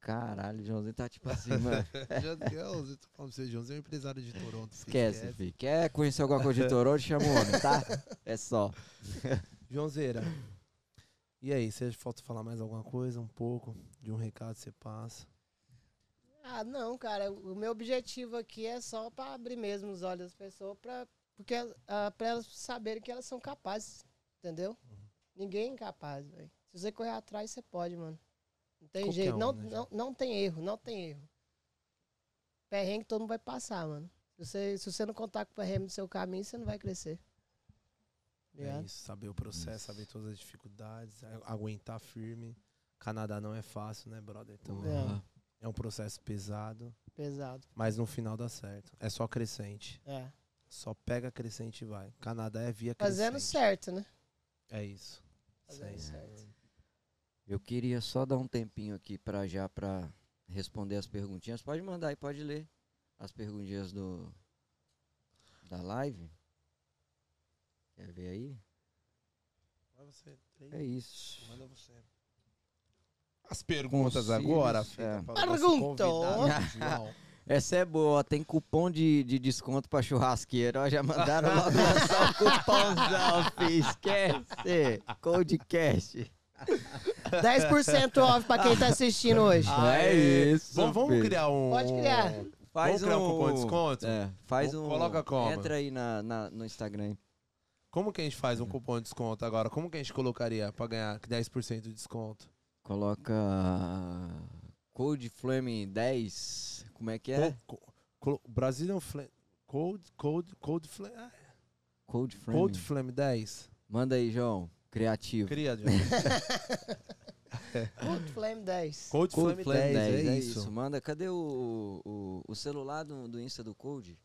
Caralho, o Joãozinho tá tipo assim, mano. [LAUGHS] Joãozinho, eu tô falando pra você, Joãozinho é um empresário de Toronto. filho, Esquece, filho. Quer conhecer alguma coisa de Toronto? Chama o homem, tá? É só. [LAUGHS] Joãozeira. E aí, você falta falar mais alguma coisa? Um pouco de um recado que você passa? Ah, não, cara. O meu objetivo aqui é só pra abrir mesmo os olhos das pessoas, pra, porque ah, pra elas saberem que elas são capazes, entendeu? Uhum. Ninguém é incapaz, velho. Se você correr atrás, você pode, mano. Não tem Qualquer jeito. um, não, né, não, não tem erro, não tem erro. Perrengue todo mundo vai passar, mano. Se você, se você não contar com o perrengue do seu caminho, você não vai crescer. É isso, saber o processo, saber todas as dificuldades, aguentar firme. Canadá não é fácil, né, brother? Então, Porra. é um processo pesado, Pesado. mas no final dá certo. É só crescente. É. Só pega crescente e vai. Canadá é via Fazendo crescente. certo, né? É isso. Fazendo Isso aí. certo. Eu queria só dar um tempinho aqui pra já pra responder as perguntinhas. Pode mandar aí, pode ler as perguntinhas do da live. Quer ver aí? É isso. Manda você. As perguntas Concílios, agora, é. Perguntou. [LAUGHS] Essa é boa, tem cupom de, de desconto pra churrasqueira. Ó, já mandaram logo [LAUGHS] lançar o cupomzão. Esquece. Codecast. 10% off pra quem tá assistindo hoje. Ah, é é. isso. Vamos, vamos filho. criar um. Pode criar. Faz Vamos criar um cupom de desconto? É, faz um. coloca como? Entra aí na, na- no Instagram. Como que a gente faz um cupom de desconto agora? Como que a gente colocaria pra ganhar 10% de desconto? Coloca Code Flame 10. Como é que é? Co- co- Brazilian Flame. Code, code, code Flame. ah, Code Flame. Code Flame 10. Manda aí, João. Criativo. Cria, John. [LAUGHS] Code Flame 10. Code Code Flame 10, é, isso. Manda, cadê o, o, o celular do, do Insta do Code?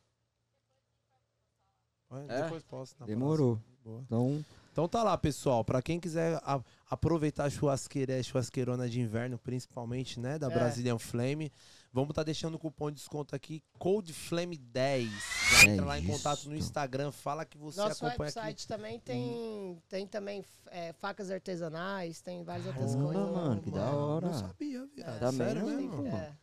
Vai, É? Depois posso. na Demorou. Então, Então tá lá, pessoal. Pra quem quiser a- aproveitar a churrasqueira, é churrasqueirona de inverno, principalmente, né? Da É. Brazilian Flame. Vamos estar deixando o cupom de desconto aqui, Cold Flame 10. Já É entra lá em contato no isso. Instagram, fala que você Nosso acompanha aqui. website também tem, tem também é, facas artesanais, tem várias outras Caramba, coisas. lá, mano, que da mano. hora. Não sabia, viado. Também Sério mesmo? É.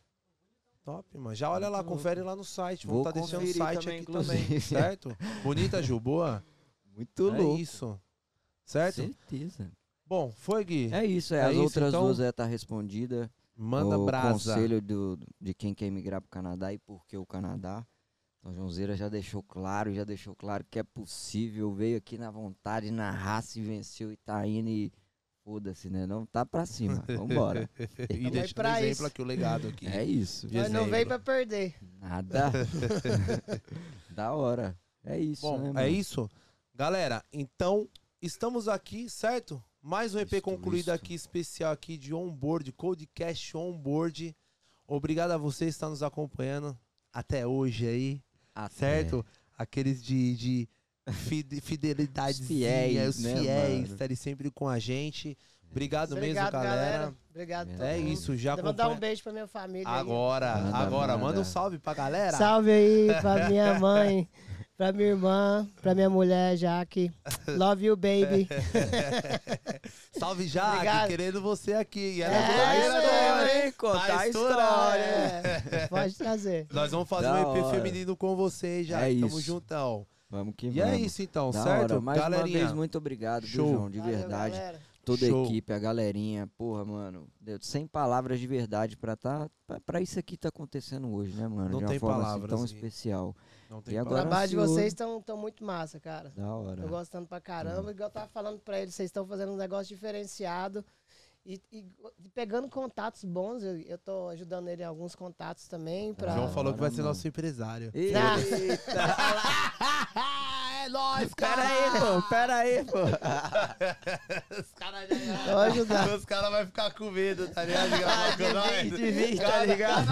Top, mano. Já olha lá, confere lá no site. Vamos estar deixando o site também, aqui também, inclusive. certo? Bonita, Ju? Boa? [LAUGHS] muito é louco. isso. Certo? Certeza. Bom, foi, Gui. É isso, é. É As isso, outras então? duas é tá respondida. Manda o brasa. conselho do, de quem quer migrar pro Canadá e por que o Canadá. Então, Joãozeira já deixou claro, já deixou claro que é possível. Veio aqui na vontade, na raça e venceu e tá indo e foda-se, né? Não tá pra cima. [LAUGHS] Vambora. e Vamos deixando pra exemplo isso. aqui, o legado aqui. é isso. Nós não veio pra perder. Nada. [LAUGHS] [LAUGHS] da hora. É isso, Bom, né, é isso. Galera, então estamos aqui, certo? Mais um EP Isto, concluído isto. aqui, especial aqui de onboard, Codecast onboard. Obrigado a você que está nos acompanhando até hoje aí, Até. certo? Aqueles de, de fide- [LAUGHS] fidelidade, Os fiéis, os né, fiéis, mano? estarem sempre com a gente. Obrigado, Obrigado, mesmo, galera. Obrigado a todo É mundo. isso, já Vou mandar um acompanha. beijo pra minha família. aí. Agora, Manda, agora, manda manda. um salve pra galera. Salve aí pra minha [LAUGHS] mãe, pra minha irmã, pra minha mulher, Jaque. Love you, baby. [LAUGHS] Salve, Jaque, Obrigado. querendo você aqui. E ela É, é, Contar a é, história, é. hein? Contar Tá a história. É, pode trazer. Nós vamos fazer Da um EP hora. feminino com você, já. É Tamo isso. juntão. Vamos que E vamos. é isso então, Da certo? hora. Mais Galerinha, uma vez, muito obrigado, viu, Show. João? De Valeu, verdade. galera. Toda a Show. equipe, a galerinha, porra, mano. Sem palavras de verdade pra tá. pra- Pra isso aqui tá acontecendo hoje, né, mano? Não de uma tem forma assim palavras, tão e- especial. Não tem E O agora- trabalho de vocês estão tão muito massa, cara. Da hora. Tô gostando pra caramba. Igual eu tava falando pra eles, vocês estão fazendo um negócio diferenciado. E, e- e pegando contatos bons, eu, eu tô ajudando ele em alguns contatos também. O Pra... João Da falou que vai ser nosso empresário. Eita! [LAUGHS] é nóis, Pera aí, pô, pera aí, pô. [LAUGHS] Os caras já. Tô ajudando. Os caras vão ficar com medo, tá ligado? [LAUGHS] De gravar com nós. de vir, tá ligado?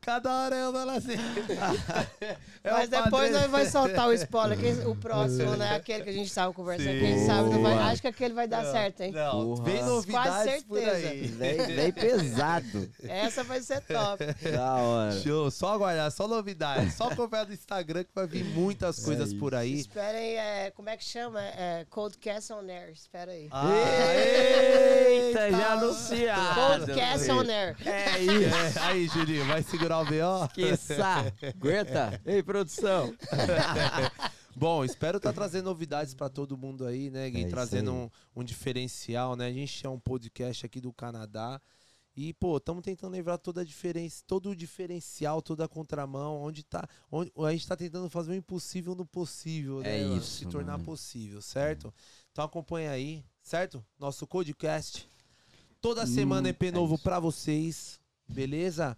Cada hora é é um falo assim. [LAUGHS] É Mas depois nós vai soltar o spoiler. Quem- o próximo, né? Aquele que a gente tava conversando. Sim. Quem sabe não vai. Acho que aquele vai dar certo, hein? Não, Porra. vem novidades por certeza. aí. Vem, vem pesado. Essa vai ser top. Da hora. Show, só aguardar, só novidades. Só acompanhar no Instagram que vai vir muitas coisas por aí. Esperem, é, como é que chama? É, Codecast on Air. Espera aí. Ah, Eita, já anunciado. Codecast on Air. É isso. É, aí, Juninho, vai segurar o BO? [LAUGHS] Quiçá. Aguenta. Ei, produção. [LAUGHS] Bom, espero estar trazendo novidades pra todo mundo aí, né, Gui? É trazendo um, um diferencial, né? A gente é um podcast aqui do Canadá. E, pô, estamos tentando lembrar toda a diferença, todo o diferencial, toda a contramão, onde tá. Onde, a gente tá tentando fazer o impossível no possível, né? É mano? isso, Se tornar mano. possível, certo? Então acompanha aí, certo? Nosso Codecast. Toda semana Hum, EP é novo pra vocês, beleza?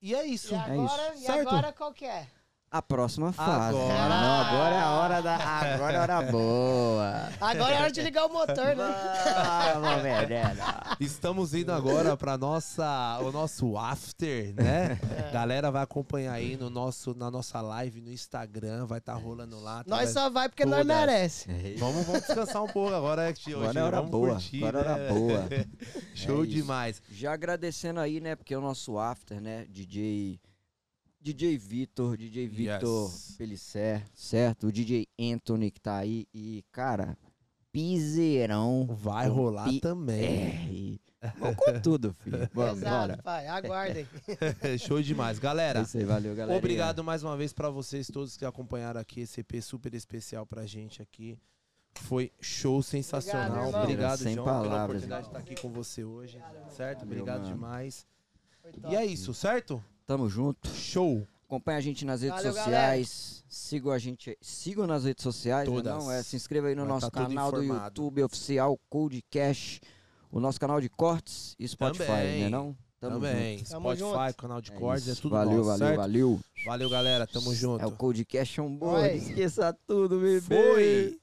E é isso. E agora, e Certo? agora qual que é? A próxima fase. Agora. Não, agora é a hora da. Agora é a hora boa. Agora é hora de ligar o motor, né? Vamos. Estamos indo agora para nossa o nosso after, né? É. Galera vai acompanhar aí no nosso na nossa live no Instagram, vai estar rolando lá. tá? Nós só vai porque nós todas. merece. Vamos, vamos descansar um pouco agora, que hoje Agora é hora vamos boa. curtir, Agora é hora né? boa. [LAUGHS] Show É demais. Já agradecendo aí, né? Porque é o nosso after, né? DJ. DJ Vitor, DJ Vitor Yes. Pelicé, certo? O DJ Anthony que tá aí. E, cara, piseirão. Vai rolar pi- também. É. Vamos com tudo, filho. [LAUGHS] Vamos, bora. pai. Aguardem. [LAUGHS] Show demais, É galera. isso aí, valeu, galera. Obrigado mais uma vez pra vocês todos que acompanharam aqui esse EP super especial pra gente aqui. Foi show sensacional. irmão. Obrigado, Sem João, pela palavras, oportunidade de estar aqui com você hoje. Certo? Valeu, Obrigado mano. demais. E é isso, certo? Tamo junto. Show. Acompanha a gente nas redes Valeu, sociais. Sigam a gente. Sigam nas redes sociais. né, Todas. Não, é, se inscreva aí no Vai nosso tá canal do. YouTube oficial Codecash. O nosso canal de cortes e Spotify, Também. né não? Tamo Também. junto. Tamo Spotify, junto. canal de É cortes, é, isso. tudo valeu, nosso, valeu, certo? valeu. Valeu, galera. Tamo junto. É o Codecash on board. Oi. Esqueça tudo, bebê. Foi.